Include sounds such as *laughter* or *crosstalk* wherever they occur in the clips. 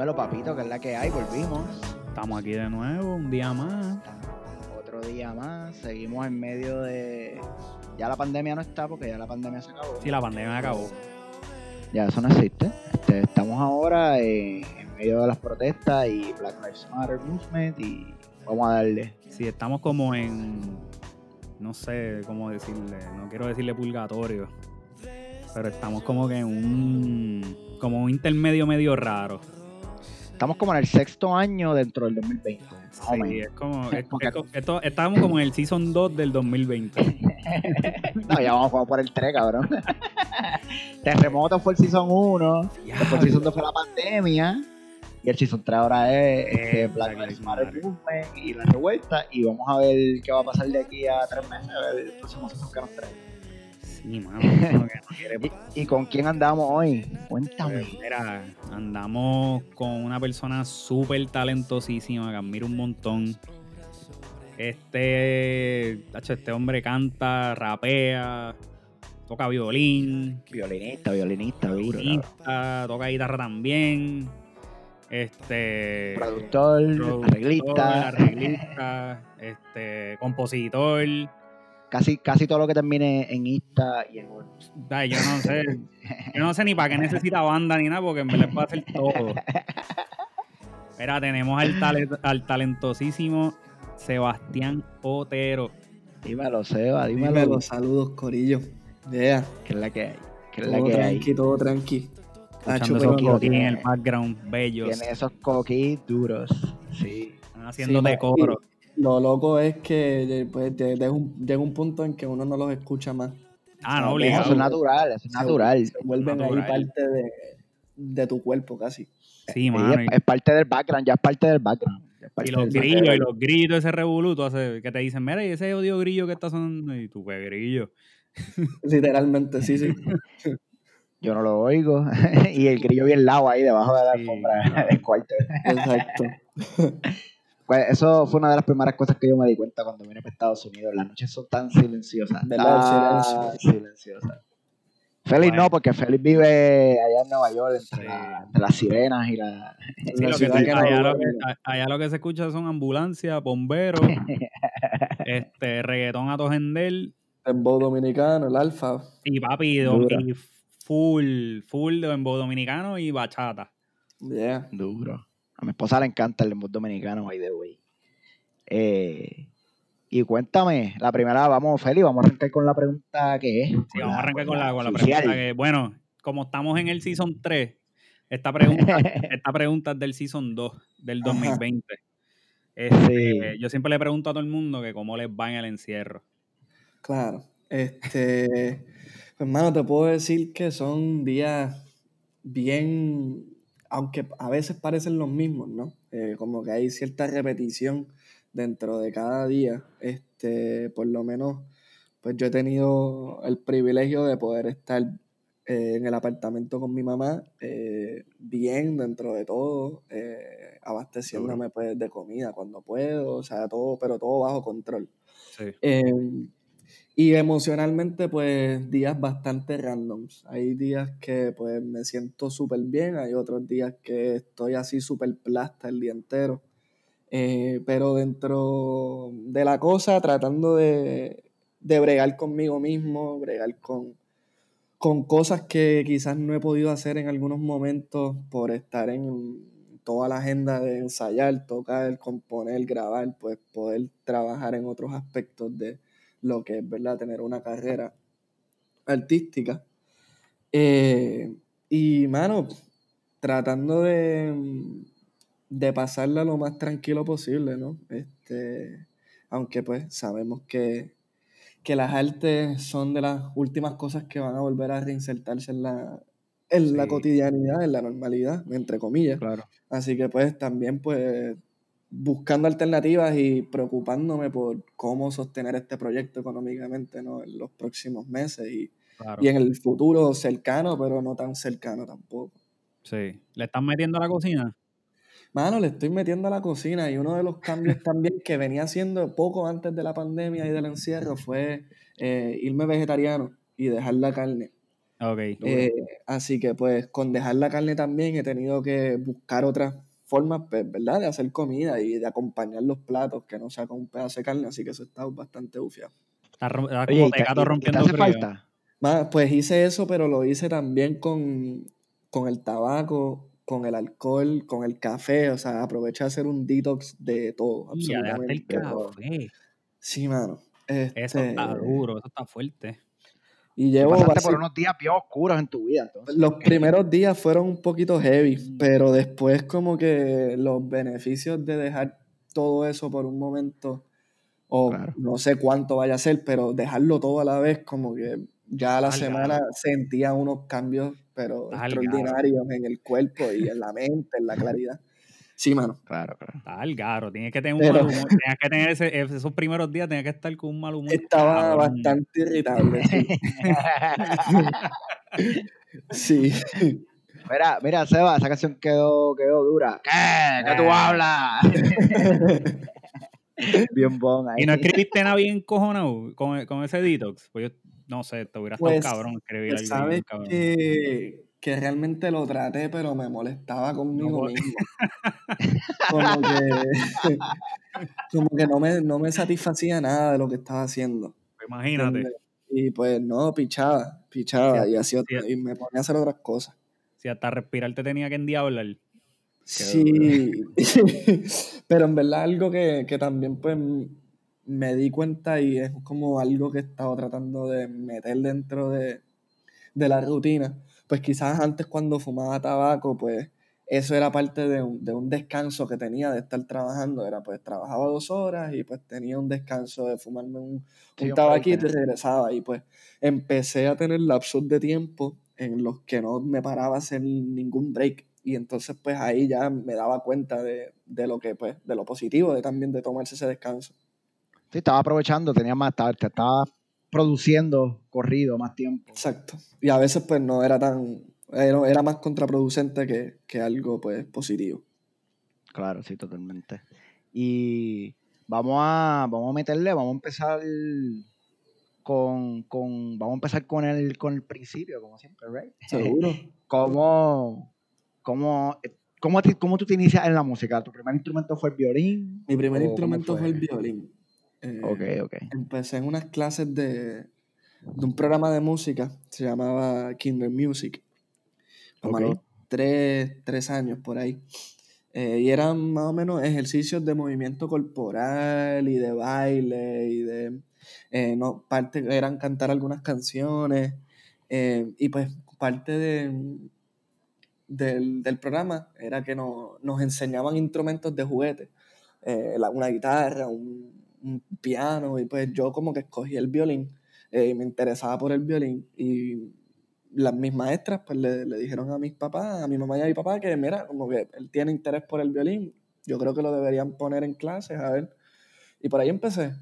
Dímelo, papito, que es la que hay, volvimos. Estamos aquí de nuevo, un día más. Otro día más, seguimos en medio de... Ya la pandemia no está porque ya la pandemia se acabó. Sí, la pandemia acabó. Ya eso no existe. Este, estamos ahora en, en medio de las protestas y Black Lives Matter Movement y vamos a darle. Sí, estamos como en, no sé cómo decirle, no quiero decirle purgatorio, pero estamos como que en un, como un intermedio medio raro. Estamos como en el sexto año dentro del 2020. más o Sí, *laughs* es como, es- Porque- es co- esto- estamos como en el season 2 del 2020. *laughs* no, ya vamos como por el 3, cabrón. *laughs* Terremoto fue el Season 1, después el Season 2 fue la pandemia, y el Season 3 ahora es Eh, Black Lives Matter y la revuelta, y vamos a ver qué va a pasar de aquí a tres meses, a ver el próximo Season que nos trae. Sí, mano, no *laughs* ¿Y, y con quién andamos hoy? Cuéntame. Pues, Mira, andamos con una persona súper talentosísima que admiro un montón. Este, este hombre canta, rapea, toca violín, Violinista, violinista, duro. violinista, toca guitarra también. Este, Productor, productor, arreglista, arreglista, este, compositor. Casi, casi todo lo que termine en Insta y en Word. Ay, yo no sé, yo no sé ni para qué necesita banda ni nada, porque en verdad puede hacer todo. Mira, tenemos al, tale- al talentosísimo Sebastián Otero. Dímelo, Seba, dímelo. Dímelo, saludos, Corillo. Yeah, ¿Qué es la que hay? ¿Qué es la todo que hay? tranqui, todo tranqui. Escuchando esos pero- coquis en el background, bellos. Tiene esos coquis duros. Sí. Están haciendo de Sí, coro. Lo loco es que de- de un- llega un punto en que uno no los escucha más. Ah, no, Eso obligado. Eso es natural, eso es natural. Se vuelven Natural. ahí parte de, de tu cuerpo casi. Sí, mano. es, es parte del background, ya es parte del background. Y, parte y los grillos, background. y los grillos, ese revoluto hace que te dicen, mira, y ese odio grillo que está sonando, y tú, pues grillo. *laughs* Literalmente, sí, sí. *laughs* Yo no lo oigo. *laughs* y el grillo bien lado ahí debajo de la Sí, alfombra claro. del cuarto. Exacto. Pues eso fue una de las primeras cosas que yo me di cuenta cuando vine para Estados Unidos. Las noches son tan silenciosas. ¿Verdad? Tan silenciosas. Félix Bueno. no, porque Félix vive allá en Nueva York, entre, Sí. la- entre las sirenas y la... En Sí, la lo que ciudad se- que no allá, lo que, a- allá lo que se escucha son ambulancias, bomberos, *laughs* este, reggaetón a tojendel Dembow dominicano, el alfa. y papi, y full, full de dembow dominicano y bachata. Yeah. Duro. A mi esposa le encanta el embut dominicano, by the way. Eh, y cuéntame, la primera, vamos, Félix, vamos a arrancar con la pregunta que es. Sí, vamos a arrancar con la, con la pregunta que, bueno, como estamos en el Season 3, esta pregunta, *laughs* esta pregunta es del Season 2, del Ajá. 2020. Este, Sí. Yo siempre le pregunto a todo el mundo que cómo les va en el encierro. Claro. Este, *laughs* pues, hermano, te puedo decir que son días bien, aunque a veces parecen los mismos, ¿no? Eh, como que hay cierta repetición dentro de cada día. Este, por lo menos, pues yo he tenido el privilegio de poder estar eh, en el apartamento con mi mamá, eh, bien dentro de todo, eh, abasteciéndome pues de comida cuando puedo, o sea, todo, pero todo bajo control. Sí. Y emocionalmente, pues días bastante randoms. Hay días que pues me siento súper bien, hay otros días que estoy así súper plasta el día entero. Eh, pero dentro de la cosa, tratando de, de bregar conmigo mismo, bregar con, con cosas que quizás no he podido hacer en algunos momentos por estar en toda la agenda de ensayar, tocar, componer, grabar, pues poder trabajar en otros aspectos de lo que es, ¿verdad? Tener una carrera artística. Eh, y, mano, tratando de, de pasarla lo más tranquilo posible, ¿no? Este, aunque pues sabemos que, que las artes son de las últimas cosas que van a volver a reinsertarse en la, en la cotidianidad, en la normalidad, entre comillas. Claro. Así que pues también pues buscando alternativas y preocupándome por cómo sostener este proyecto económicamente ¿no? en los próximos meses y, claro. y en el futuro cercano, pero no tan cercano tampoco. Sí. ¿Le están metiendo a la cocina? Mano, le estoy metiendo a la cocina y uno de los cambios *laughs* también que venía haciendo poco antes de la pandemia y del encierro fue eh, irme vegetariano y dejar la carne. Ok. Eh, así que pues con dejar la carne también he tenido que buscar otras formas, pues, ¿verdad? De hacer comida y de acompañar los platos que no sea con un pedazo de carne, así que eso está bastante bufiado. Está, rom- está Oye, como ¿y te, tecato y- y te rompiendo hace frío. falta? Más, pues hice eso, pero lo hice también con, con el tabaco, con el alcohol, con el café, o sea, aproveché a hacer un detox de todo, Y ya el absolutamente café. Sí, mano. Eso Este, está duro, eso está fuerte. Y llevo pasaste por unos días bien oscuros en tu vida, entonces. Los *laughs* primeros días fueron un poquito heavy, Mm. pero después como que los beneficios de dejar todo eso por un momento, o Claro. no sé cuánto vaya a ser, pero dejarlo todo a la vez, como que ya a la semana sentía unos cambios, pero extraordinarios en el cuerpo y en la mente, en la claridad. Sí, mano. Claro, claro. Está al garo, tienes que tener un Pero- mal humor. Tenías que tener ese- esos primeros días, tenías que estar con un mal humor. Estaba cabrón. bastante irritable. Sí. *laughs* sí. Mira, mira, Seba, esa canción quedó, quedó dura. ¿Qué? ¿Qué tú Eh. hablas? *laughs* bien bon ahí. Y no escribiste nada bien cojonado con, con ese detox. Pues yo, no sé, te hubiera estado Pues, cabrón escribir Pues algo bien sabes cabrón. que, que realmente lo traté, pero me molestaba conmigo No, mismo. *laughs* Como que, *laughs* como que no, me, no me satisfacía nada de lo que estaba haciendo. Pues Imagínate. Y pues no, pichaba, pichaba Sí, y, hacía sí. y me ponía a hacer otras cosas. Si hasta respirar te tenía que endiablar. Sí, *laughs* pero en verdad algo que, que también pues me di cuenta y es como algo que he estado tratando de meter dentro de, de la rutina, pues quizás antes cuando fumaba tabaco, pues eso era parte de un, de un descanso que tenía de estar trabajando, era pues trabajaba dos horas y pues tenía un descanso de fumarme un, Sí, un tabaquito y regresaba. Y pues empecé a tener lapsos de tiempo en los que no me paraba a hacer ningún break. Y entonces pues ahí ya me daba cuenta de, de lo que pues de lo positivo de también de tomarse ese descanso. Sí, estaba aprovechando, tenía más, estaba, estaba produciendo corrido más tiempo. exacto y a veces pues no era tan era, era más contraproducente que, que algo pues positivo Claro, sí, totalmente. Y vamos a, vamos a meterle, vamos a empezar con, con vamos a empezar con el, con el principio, como siempre, right? *laughs* seguro ¿Cómo, cómo, cómo, te- cómo tú te inicias en la música? ¿Tu primer instrumento fue el violín? mi primer ¿O cómo instrumento fue? fue? el violín Eh, Ok, ok. empecé en unas clases de, de un programa de música, se llamaba Kinder Music, como a Ok. los tres, tres años por ahí. Eh, y eran más o menos ejercicios de movimiento corporal y de baile y de, eh, no, parte eran cantar algunas canciones eh, y pues parte de, del, del programa era que nos, nos enseñaban instrumentos de juguete, eh, la- una guitarra, un, un piano, y pues yo como que escogí el violín, eh, y me interesaba por el violín, y las mis maestras pues le, le dijeron a mis papás, a mi mamá y a mi papá que mira, como que él tiene interés por el violín, yo creo que lo deberían poner en clases, a ver, y por ahí empecé.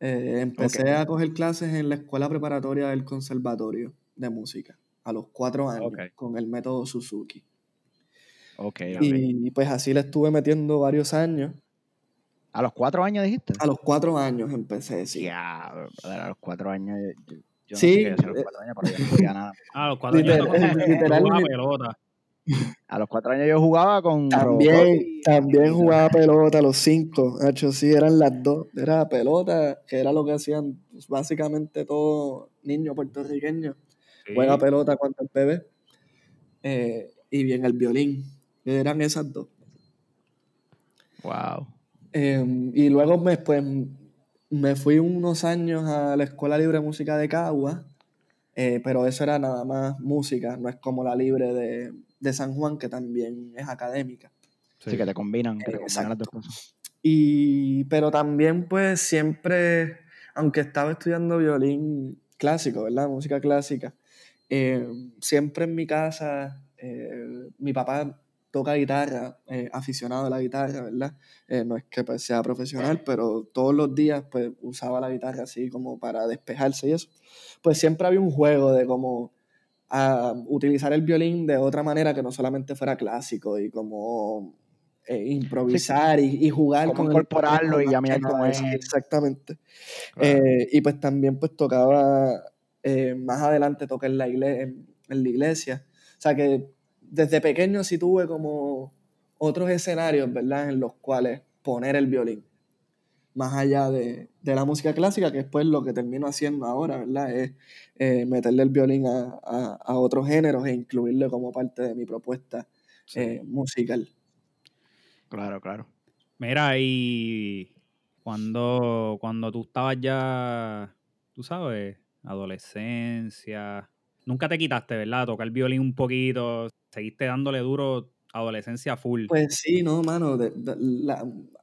Eh, empecé Ok. a coger clases en la escuela preparatoria del conservatorio de música a los cuatro años Ok. con el método Suzuki. Ok, ok. Y pues así le estuve metiendo varios años. ¿A los cuatro años dijiste? A los cuatro años empecé, sí. Ya, a los cuatro años. Yo, yo- yo no Sí, sé qué hacía a los eh, cuatro años, pero yo no nada. *laughs* Ah, los cuatro Literal- años cuando literal- jugaba pelota. *laughs* A los cuatro años yo jugaba con También, y- también jugaba pelota a los cinco. Hacho, sí, eran las dos. Era pelota, que era lo que hacían pues, básicamente todo niño puertorriqueño. Sí. Juega pelota cuando es bebé. Eh, y bien el violín. Eran esas dos. Wow. Eh, y luego me, pues, me fui unos años a la Escuela Libre de Música de Cagua, eh, pero eso era nada más música, no es como la Libre de, de San Juan, que también es académica. Sí, que te combinan, que te combinan las dos cosas. Y, pero también pues siempre, aunque estaba estudiando violín clásico, ¿verdad? Música clásica, eh, siempre en mi casa, eh, mi papá toca guitarra, eh, aficionado a la guitarra, ¿verdad? Eh, no es que pues, sea profesional, pero todos los días pues usaba la guitarra así como para despejarse y eso. Pues siempre había un juego de cómo ah, utilizar el violín de otra manera que no solamente fuera clásico y como eh, improvisar y, y jugar Cómo con el incorporarlo y que nada, con sí, él. Exactamente. Claro. Eh, y pues también pues tocaba eh, más adelante toqué en la, en la iglesia. O sea que desde pequeño sí tuve como otros escenarios, ¿verdad? En los cuales poner el violín. Más allá de, la música clásica, que después lo que termino haciendo ahora, ¿verdad? Es eh, meterle el violín a, otros géneros e incluirlo como parte de mi propuesta eh, musical. Claro, claro. Mira, y cuando, cuando tú estabas ya, tú sabes, adolescencia, nunca te quitaste, ¿verdad? Tocar el violín un poquito, seguiste dándole duro adolescencia full. Pues sí, no, mano,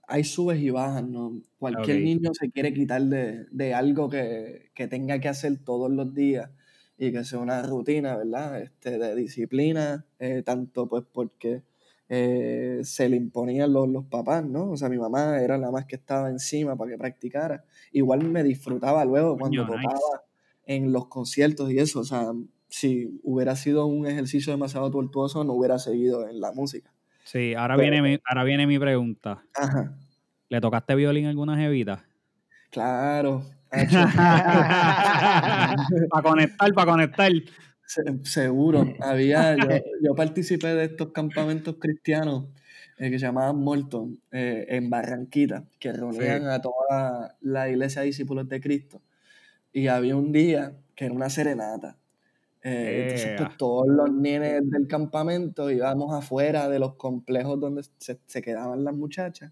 hay subes y bajas, ¿no? Cualquier niño se quiere quitar de, algo que, tenga que hacer todos los días y que sea una rutina, ¿verdad? Este, de disciplina, eh, tanto pues porque eh, se le imponían los, los papás, ¿no? O sea, mi mamá era la más que estaba encima para que practicara. Igual me disfrutaba luego cuando tocaba en los conciertos y eso, o sea, si hubiera sido un ejercicio demasiado tortuoso, no hubiera seguido en la música. Sí, ahora, viene, mi, ahora viene mi pregunta. Ajá. ¿Le tocaste violín a alguna jevita? Claro. *laughs* para conectar, para conectar. seguro. Había, *laughs* yo, participé de estos campamentos cristianos eh, que se llamaban Morton eh, en Barranquita, que reunían a toda la iglesia de discípulos de Cristo. Y había un día que era una serenata. Eh, entonces, pues, todos los nenes del campamento íbamos afuera de los complejos donde se, quedaban las muchachas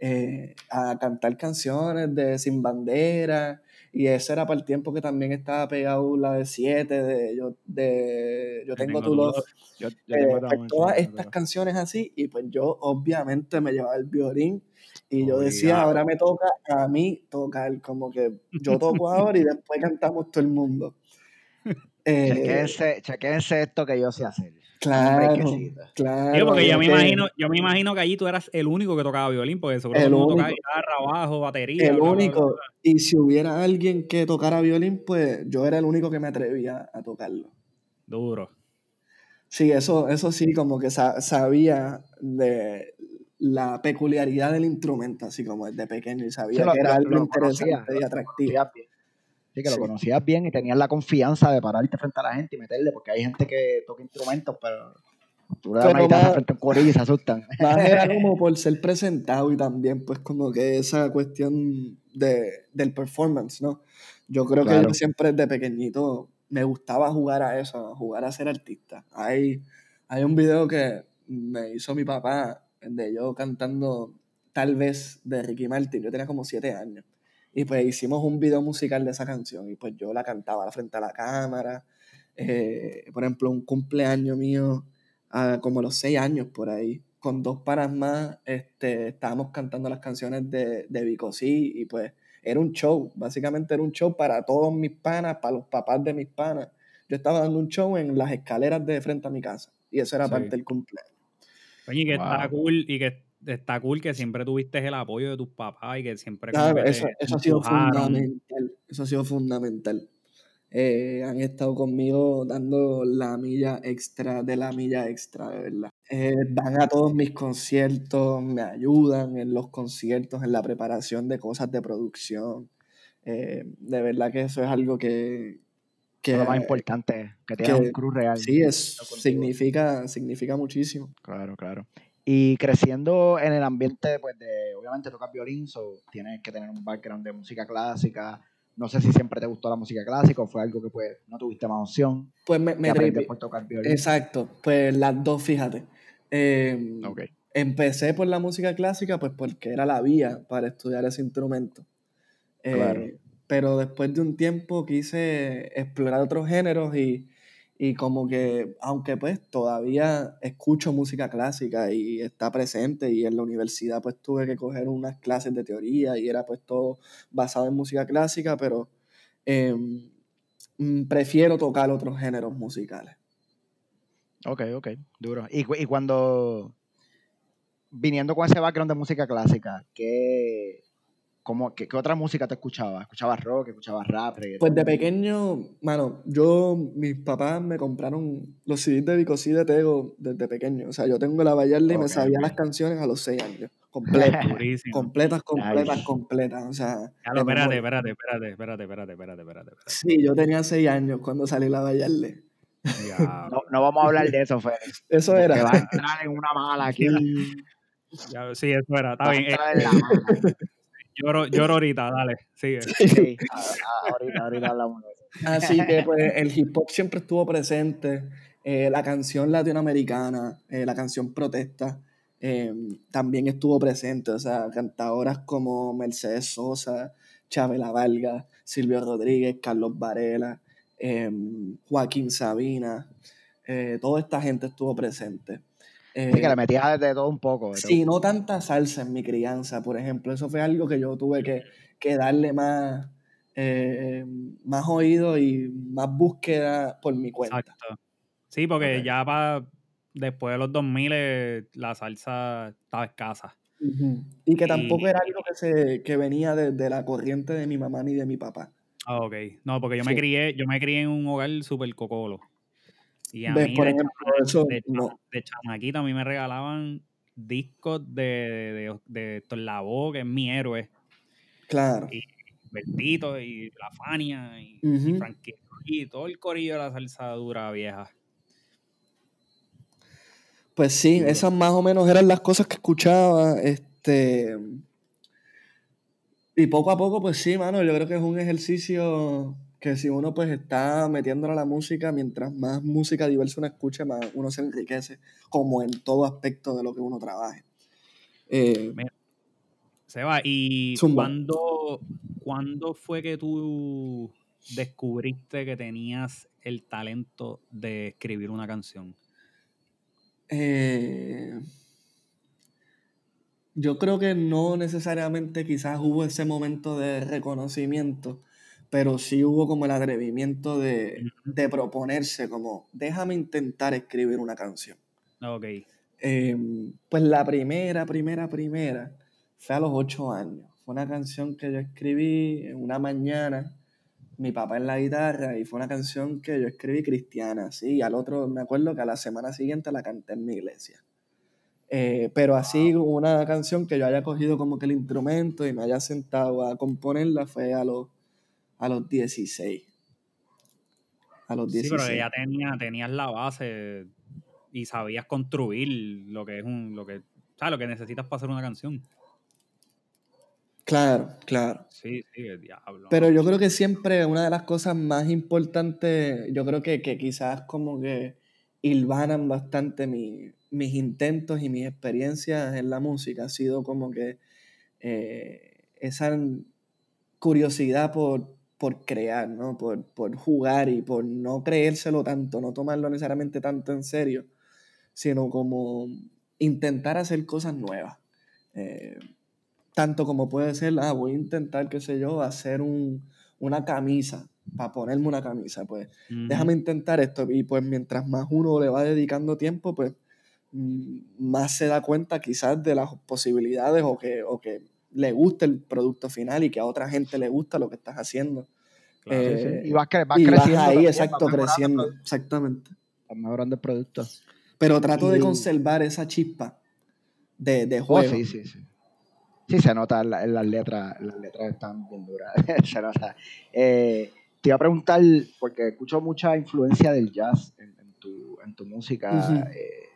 eh, a cantar canciones de Sin Bandera. Y ese era para el tiempo que también estaba pegado la de 7, de yo, de yo tengo, tu love. Eh, pues, todas estas canciones así, y pues yo obviamente me llevaba el violín y yo decía, ahora me toca a mí tocar, como que yo toco ahora y después cantamos todo el mundo. Eh, chequense, esto que yo sé hacer. Claro, claro. porque yo me, imagino, yo me imagino que allí tú eras el único que tocaba violín, porque seguro que tocaba guitarra, bajo, batería. El único. Y si hubiera alguien que tocara violín, pues yo era el único que me atrevía a tocarlo. Duro. Sí, eso, eso sí, como que sabía de la peculiaridad del instrumento, así como desde pequeño, y sabía que era algo interesante y atractivo. Sí, que lo conocías bien y tenías la confianza de pararte frente a la gente y meterle, porque hay gente que toca instrumentos, pero tú le das una guitarra frente a un corillo y se asustan. *laughs* Más era *laughs* como por ser presentado y también, pues, como que esa cuestión de, del performance, ¿no? Yo creo que yo siempre desde pequeñito me gustaba jugar a eso, jugar a ser artista. Hay, hay un video que me hizo mi papá de yo cantando tal vez de Ricky Martin. Yo tenía como siete años. Y pues hicimos un video musical de esa canción y pues yo la cantaba frente a la cámara. Eh, por ejemplo, un cumpleaños mío, como a los seis años por ahí, con dos panas más, este, estábamos cantando las canciones de, de Vico sí, y pues era un show, básicamente era un show para todos mis panas, para los papás de mis panas. Yo estaba dando un show en las escaleras de frente a mi casa y eso era parte del cumpleaños. Oye, que está cool y que está cool que siempre tuviste el apoyo de tus papás y que siempre. eso, ha sido fundamental. Eso ha sido fundamental. Eh, han estado conmigo dando la milla extra de la milla extra, de verdad. Eh, van a todos mis conciertos, me ayudan en los conciertos, en la preparación de cosas de producción. Eh, de verdad que eso es algo que. que lo más importante, que tengas un cruz real. Sí, es, significa, significa muchísimo. Claro, claro. Y creciendo en el ambiente, pues, de, obviamente tocas violín, so, tienes que tener un background de música clásica. No sé si siempre te gustó la música clásica o fue algo que, pues, no tuviste más opción. Pues me, me por tocar violín. Exacto, pues las dos, fíjate. Em, empecé por la música clásica, pues, porque era la vía para estudiar ese instrumento. Eh, pero después de un tiempo quise explorar otros géneros y y como que, aunque pues todavía escucho música clásica y está presente y en la universidad pues tuve que coger unas clases de teoría y era pues todo basado en música clásica, pero em, mm, prefiero tocar otros géneros musicales. Ok, ok, duro. Y, y cuando, viniendo con ese background de música clásica, ¿qué, ¿cómo, qué, qué otra música te escuchabas? ¿Escuchabas rock? ¿Escuchabas rap? reggaetón? Pues de pequeño, mano, yo, mis papás me compraron los CDs de Vicosí de Tego desde pequeño. O sea, yo tengo la Bayarla y me sabía las canciones a los seis años. Completas, *laughs* completas, completas, completas. O sea, espérate, espérate, espérate, espérate, espérate, espérate, espérate, espérate. Sí, yo tenía seis años cuando salí la. Ya, No, no vamos a hablar de eso, Félix. Eso Que era. va a entrar en una mala aquí. ya, sí, eso era, está Va a bien. Lloro, *laughs* lloro ahorita, dale, sigue. Sí, a- a- ahorita, ahorita hablamos de eso. Así que *laughs* pues el hip hop siempre estuvo presente, eh, la canción latinoamericana, eh, la canción protesta, eh, también estuvo presente, o sea, cantadoras como Mercedes Sosa, Chabela Vargas, Silvio Rodríguez, Carlos Varela, eh, Joaquín Sabina, eh, toda esta gente estuvo presente. Eh, Sí, que le metías de todo un poco. todo. Sí, no tanta salsa en mi crianza, por ejemplo. Eso fue algo que yo tuve que, que darle más, eh, más oído y más búsqueda por mi cuenta. Exacto. Sí, porque ya para después de los 2000 eh, la salsa estaba escasa. Y que tampoco Y- era algo que, se, que venía de, de la corriente de mi mamá ni de mi papá. Ah, ok. No, porque yo me crié, yo me crié en un hogar súper cocolo. Y a mí Por de, ejemplo, chama- eso de, chama- no. de chamaquito a mí me regalaban discos de, de, Lavoe, que es mi héroe, Claro. y Bertito y La Fania y, y Ujú. Frankie y todo el corillo de la salsa dura vieja. Pues sí, esas más o menos eran las cosas que escuchaba. Este. Y poco a poco, pues sí, mano, yo creo que es un ejercicio que si uno pues está metiéndole a la música, mientras más música diversa uno escuche, más uno se enriquece, como en todo aspecto de lo que uno trabaje. Eh, Se va. ¿Y cuándo, cuándo fue que tú descubriste que tenías el talento de escribir una canción? eh, yo creo que no necesariamente quizás hubo ese momento de reconocimiento, pero sí hubo como el atrevimiento de, de proponerse como, déjame intentar escribir una canción. Ok. Eh, pues la primera, primera, primera fue a los ocho años. Fue una canción que yo escribí en una mañana, mi papá en la guitarra, y fue una canción que yo escribí cristiana, sí, y al otro, me acuerdo que a la semana siguiente la canté en mi iglesia. Eh, pero así una canción que yo haya cogido como que el instrumento y me haya sentado a componerla fue a los, a los 16. A los Sí, 16. pero ya tenía, tenías la base y sabías construir lo que es un, lo que, ¿sabes? Lo que necesitas para hacer una canción. Claro, claro. Sí, sí, el diablo. Pero yo creo que siempre una de las cosas más importantes, yo creo que, que quizás como que hilvanan bastante mi- mis intentos y mis experiencias en la música, ha sido como que eh, esa curiosidad por, por crear, ¿no? Por, por jugar y por no creérselo tanto, no tomarlo necesariamente tanto en serio, sino como intentar hacer cosas nuevas. Eh, tanto como puede ser, ah, voy a intentar, qué sé yo, hacer un, una camisa, para ponerme una camisa, pues déjame intentar esto. Y pues mientras más uno le va dedicando tiempo, pues mm, más se da cuenta quizás de las posibilidades o que, o que le gusta el producto final y que a otra gente le gusta lo que estás haciendo. Claro. Eh, Sí, sí. Y vas, cre- vas y vas creciendo. ahí, también, exacto, vas mejorando el creciendo, exactamente. vas mejorando el producto. Pero trato de conservar esa chispa de, de Oh, juego. sí, sí, sí. Sí, se nota en, la- en las letras, las letras están bien duras. *laughs* se nota. Eh, te iba a preguntar, porque escucho mucha influencia del jazz en, en tu, en tu música. Eh,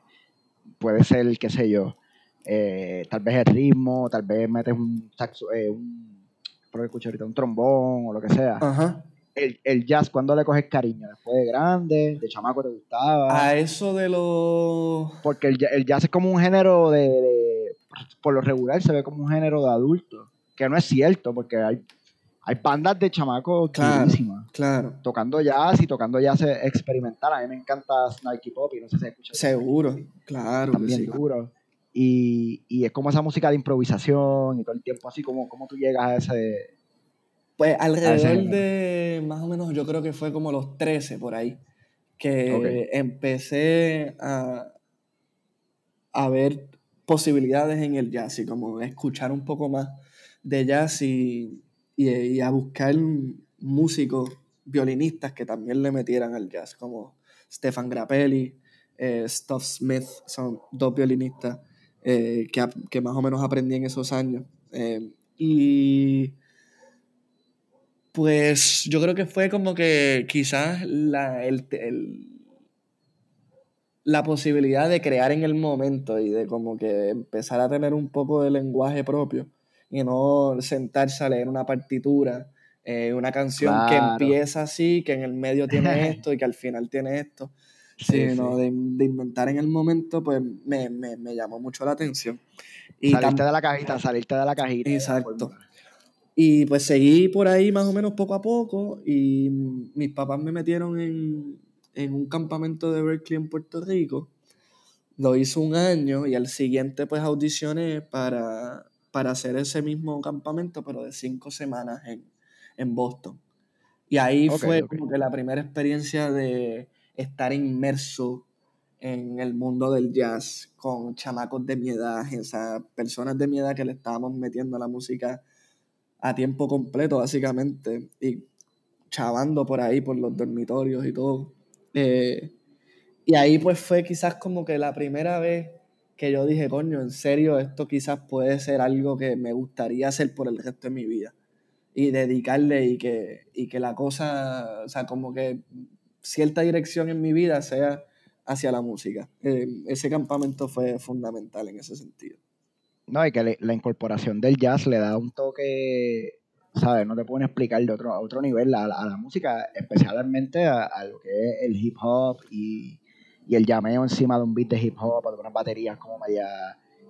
puede ser, qué sé yo, eh, tal vez el ritmo, tal vez metes un saxo, eh, un, por lo que escucho ahorita, un trombón o lo que sea. Ajá. El, el jazz, ¿cuándo le coges cariño? ¿Después de grande? ¿De chamaco te gustaba? A eso de los... Porque el, el jazz es como un género de, de- Por lo regular se ve como un género de adulto. Que no es cierto, porque hay, hay bandas de chamacos Claro. Claro. Tocando jazz y tocando jazz experimental. A mí me encanta Snarky Pop y no sé si escuchas. Seguro, claro También sí. duro. Y, y es como esa música de improvisación y todo el tiempo así como, como tú llegas a ese... Pues alrededor de más o menos yo creo que fue como los 13 por ahí que empecé a, a ver posibilidades en el jazz y como escuchar un poco más de jazz y, y, a buscar músicos, violinistas que también le metieran al jazz, como Stefan Grappelli, eh, Stuff Smith, son dos violinistas eh, que, que, más o menos aprendí en esos años. Eh, y pues yo creo que fue como que quizás la, el, la posibilidad de crear en el momento y de como que empezar a tener un poco de lenguaje propio y no sentarse a leer una partitura, eh, una canción que empieza así, que en el medio tiene *laughs* esto y que al final tiene esto, sino De, inventar en el momento, pues me, llamó mucho la atención. Y salirte de la cajita, salirte de la cajita. Exacto. Y pues seguí por ahí más o menos poco a poco y mis papás me metieron en, en un campamento de Berkeley en Puerto Rico. Lo hice un año y al siguiente pues audicioné para, para hacer ese mismo campamento, pero de cinco semanas en, en Boston. Y ahí fue como que la primera experiencia de estar inmerso en el mundo del jazz con chamacos de mi edad, sea, personas de mi edad que le estábamos metiendo la música a tiempo completo, básicamente, y chavando por ahí, por los dormitorios y todo. Eh, y ahí pues fue quizás como que la primera vez que yo dije, coño, en serio, esto quizás puede ser algo que me gustaría hacer por el resto de mi vida. Y dedicarle y que, y que la cosa, o sea, como que cierta dirección en mi vida sea hacia la música. Eh, ese campamento fue fundamental en ese sentido. No, y que la incorporación del jazz le da un toque ¿sabes? No te pueden explicar de otro, otro nivel a, la música, especialmente a, lo que es el hip hop y, y, el llameo encima de un beat de hip hop, de unas baterías como media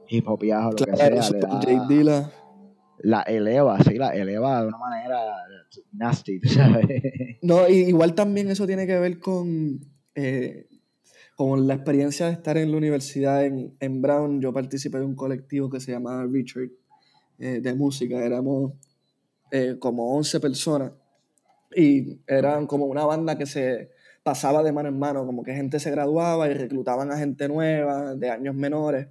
hip hop o lo que sea. La eleva, sí, la eleva de una manera nasty, ¿sabes? *laughs* No, igual también eso tiene que ver con, eh, con la experiencia de estar en la universidad en, en Brown. Yo participé de un colectivo que se llamaba Richard, eh, de música. Éramos eh, como 11 personas y eran como una banda que se pasaba de mano en mano, como que gente se graduaba y reclutaban a gente nueva, de años menores.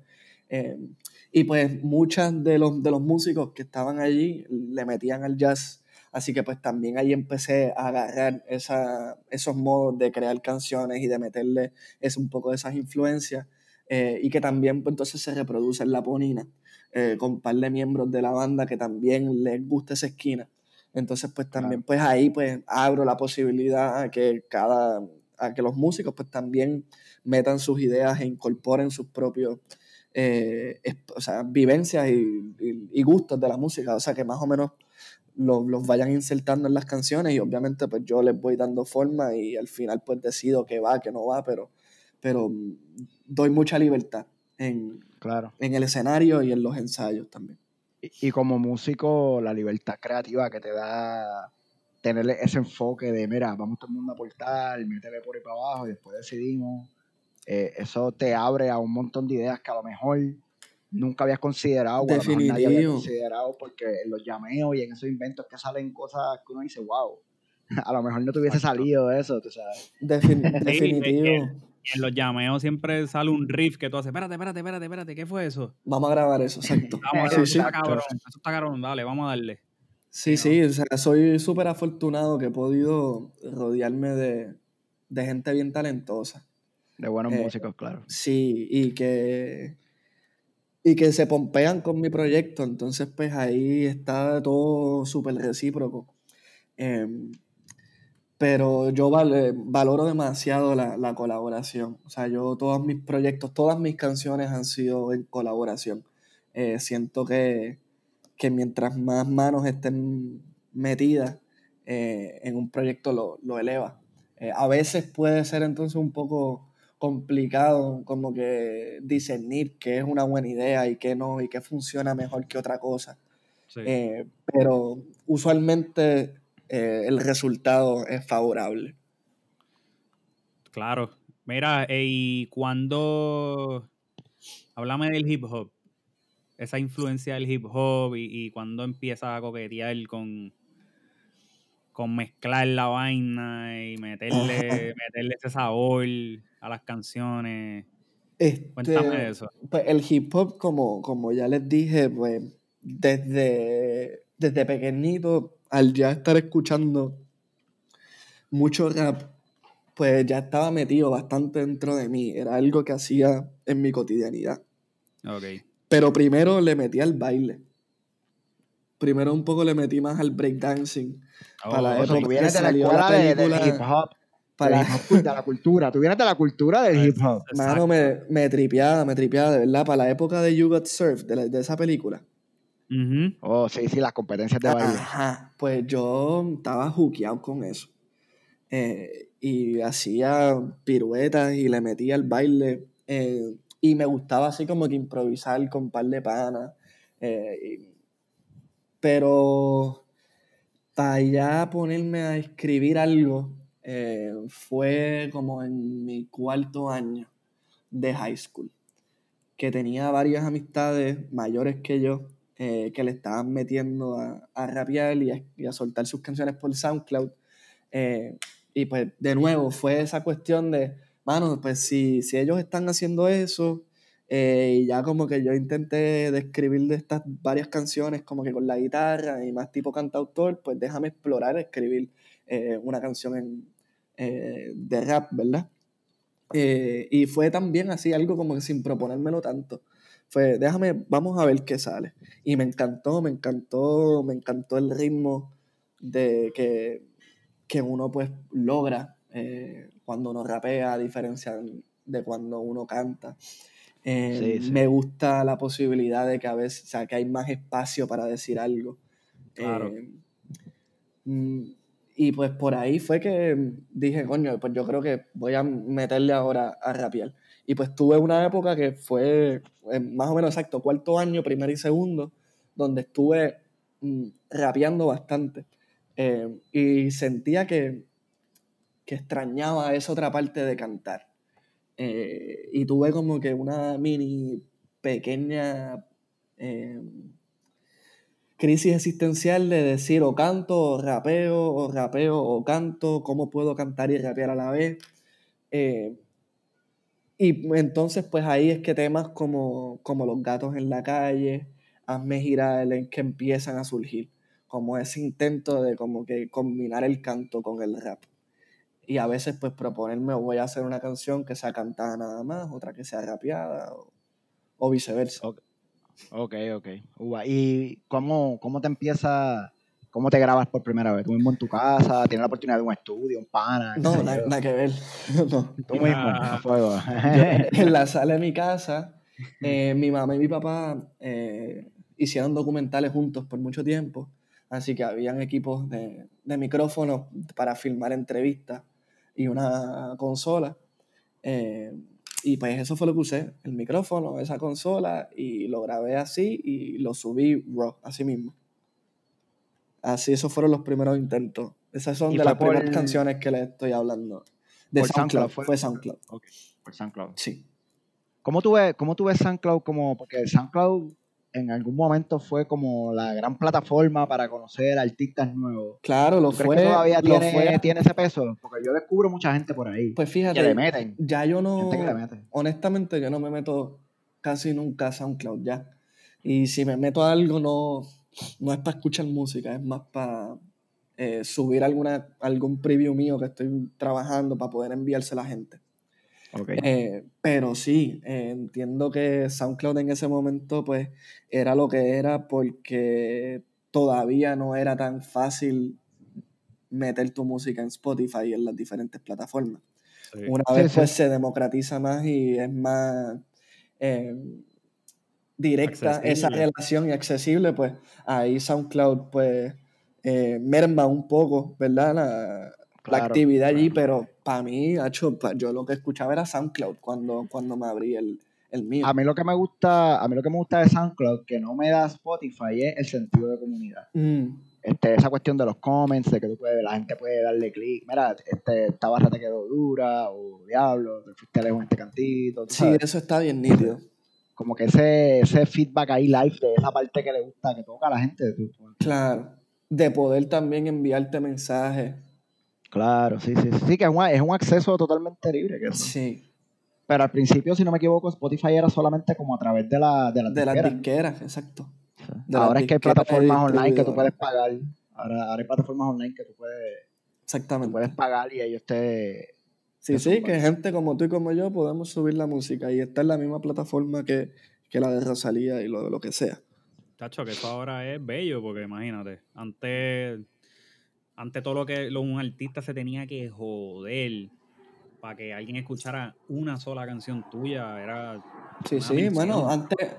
Y pues muchas de los, de los músicos que estaban allí le metían al jazz. Así que pues también ahí empecé a agarrar esa, esos modos de crear canciones y de meterle es un poco de esas influencias. Eh, y que también pues, entonces se reproduce en la ponina. Eh, con un par de miembros de la banda que también les gusta esa esquina. Entonces, pues también, pues ahí, pues abro la posibilidad a que cada, a que los músicos, pues también metan sus ideas e incorporen sus propios, eh, o sea, vivencias y, gustos de la música. O sea, que más o menos los, los, vayan insertando en las canciones y obviamente, pues yo les voy dando forma y al final, pues decido que va, que no va, pero, pero doy mucha libertad en, Claro. En el escenario y en los ensayos también. Y, como músico, la libertad creativa que te da tener ese enfoque de, mira, vamos todo el mundo a aportar, métele por ahí para abajo y después decidimos. Eh, eso te abre a un montón de ideas que a lo mejor nunca habías considerado, Definitivo. nadie había considerado, porque en los llameos y en esos inventos que salen cosas que uno dice, wow, *laughs* a lo mejor no te hubiese salido eso, tú sabes. *laughs* definitivo en los llameos siempre sale un riff que tú haces, espérate, espérate, espérate, espérate, ¿qué fue eso? Vamos a grabar eso, *laughs* exacto. Vamos, eso está cabrón, eso está cabrón, dale, vamos a darle. Sí, sí, o sea, soy súper afortunado que he podido rodearme de, gente bien talentosa. De buenos eh, músicos, claro. Sí, y que, y que se pompean con mi proyecto, entonces pues ahí está todo súper recíproco. Em, pero yo valoro demasiado la, colaboración. O sea, yo todos mis proyectos, todas mis canciones han sido en colaboración. Eh, siento que, mientras más manos estén metidas eh, en un proyecto lo, eleva. Eh, a veces puede ser entonces un poco complicado como que discernir qué es una buena idea y qué no, y qué funciona mejor que otra cosa. pero usualmente eh, el resultado es favorable. Claro. Mira, y cuando hablame del hip hop, esa influencia del hip hop y, cuando empiezas a coquetear con, con mezclar la vaina y meterle, *laughs* meterle ese sabor a las canciones. Este, Cuéntame eso. Pues el hip hop, como, como ya les dije, pues desde, desde pequeñito, al ya estar escuchando mucho rap, pues ya estaba metido bastante dentro de mí. Era algo que hacía en mi cotidianidad. Ok. Pero primero le metí al baile. Primero un poco le metí más al breakdancing. para la Oh, O sea, época que de la salió escuela la de- del película- hip hop. Para, hop, de la cultura. Tú vienes de la cultura del hip hop. mano, me, me tripeaba, me tripeaba, de verdad. Para la época de You Got Surf, de, la- de esa película. Oh, sí, sí, las competencias de baile. Ajá, pues yo estaba juqueado con eso. Eh, y hacía piruetas y le metía al baile. eh, y me gustaba así como que improvisar con un par de panas. eh, y- pero para ya ponerme a escribir algo eh, fue como en mi cuarto año de high school. Que tenía varias amistades mayores que yo eh, que le estaban metiendo a, a rapear y a, y a soltar sus canciones por SoundCloud. Eh, y pues de nuevo fue esa cuestión de, mano, pues si, si ellos están haciendo eso, eh, y ya como que yo intenté describir de estas varias canciones como que con la guitarra y más tipo cantautor, pues déjame explorar escribir eh, una canción en, eh, de rap, ¿verdad? Eh, y fue también así, algo como que sin proponérmelo tanto. Fue, déjame, vamos a ver qué sale. Y me encantó, me encantó, me encantó el ritmo de que, que uno pues logra eh, cuando uno rapea, a diferencia de cuando uno canta. Eh, Sí, sí. Me gusta la posibilidad de que a veces, o sea, que hay más espacio para decir algo. Claro. Mm, y pues por ahí fue que dije, coño, pues yo creo que voy a meterle ahora a rapear. Y pues tuve una época que fue eh, más o menos exacto, cuarto año, primero y segundo, donde estuve mm, rapeando bastante. Eh, y sentía que, que extrañaba esa otra parte de cantar. Eh, y tuve como que una mini pequeña crisis existencial de decir o canto o rapeo o rapeo o canto, cómo puedo cantar y rapear a la vez. Eh, y entonces pues ahí es que temas como, como Los gatos en la calle, Hazme girar, que empiezan a surgir, como ese intento de como que combinar el canto con el rap. Y a veces pues proponerme voy a hacer una canción que sea cantada nada más, otra que sea rapeada o, o viceversa. Ok, ok. Uva, ¿Y cómo, cómo te empieza, cómo te grabas por primera vez? ¿Tú mismo en tu casa? ¿Tienes la oportunidad de un estudio, un pana? No, nada, nada que ver. *laughs* no. Tú mismo, Ah. a fuego. *laughs* Yo, en la sala de mi casa, eh, mi mamá y mi papá eh, hicieron documentales juntos por mucho tiempo, así que habían equipos de, de micrófonos para filmar entrevistas y una consola. eh, y pues eso fue lo que usé, el micrófono, esa consola, y lo grabé así y lo subí raw, así mismo. Así, esos fueron los primeros intentos. Esas son ¿Y de las primeras canciones que les estoy hablando. De por SoundCloud, SoundCloud, fue, fue- SoundCloud, Ok, por SoundCloud. sí. ¿Cómo tú ves, cómo tú ves SoundCloud como, porque SoundCloud en algún momento fue como la gran plataforma para conocer artistas nuevos? Claro, lo ¿Tú crees fue. que todavía lo tiene, fue- tiene ese peso? Porque yo descubro mucha gente por ahí Pues que le fíjate, meten. ya yo no. Gente que le mete. Honestamente, yo no me meto casi nunca a SoundCloud ya. Y si me meto a algo, no, no es para escuchar música, es más para eh, subir alguna, algún preview mío que estoy trabajando para poder enviárselo a la gente. Eh, pero sí, eh, entiendo que SoundCloud en ese momento pues era lo que era porque todavía no era tan fácil meter tu música en Spotify y en las diferentes plataformas. Sí. Una vez sí. pues se democratiza más y es más eh, directa esa relación y accesible, pues ahí SoundCloud pues eh, merma un poco, ¿verdad? La, la Claro, actividad allí, pero para mí, hacho, pa- yo lo que escuchaba era SoundCloud cuando, cuando me abrí el, el mío. A mí lo que me gusta, a mí lo que me gusta de SoundCloud, que no me da Spotify, es el sentido de comunidad. Mm, Este, esa cuestión de los comments, de que tú puedes, la gente puede darle clic, mira, este, esta barra te quedó dura, o diablo, te fuiste lejos en este cantito, sí, sabes. eso está bien nítido. como que ese, ese feedback ahí live de esa parte que le gusta, que toca a la gente. tú- tú- Claro. De poder también enviarte mensajes. Claro, sí, sí, sí, sí, que es un, es un acceso totalmente libre. Que. Sí. Pero al principio, si no me equivoco, Spotify era solamente como a través de la de las De las disqueras. exacto. Ahora es que hay plataformas online que tú puedes pagar. Ahora, ahora hay plataformas online que tú puedes, Exactamente. puedes pagar y ellos te... Sí, sí, que gente como tú y como yo podemos subir la música y está en la misma plataforma que, que la de Rosalía y lo, lo que sea. Tacho, que eso ahora es bello, porque imagínate, antes, antes todo lo que lo- un artista se tenía que joder para que alguien escuchara una sola canción tuya, era Sí, sí, mención. bueno, antes,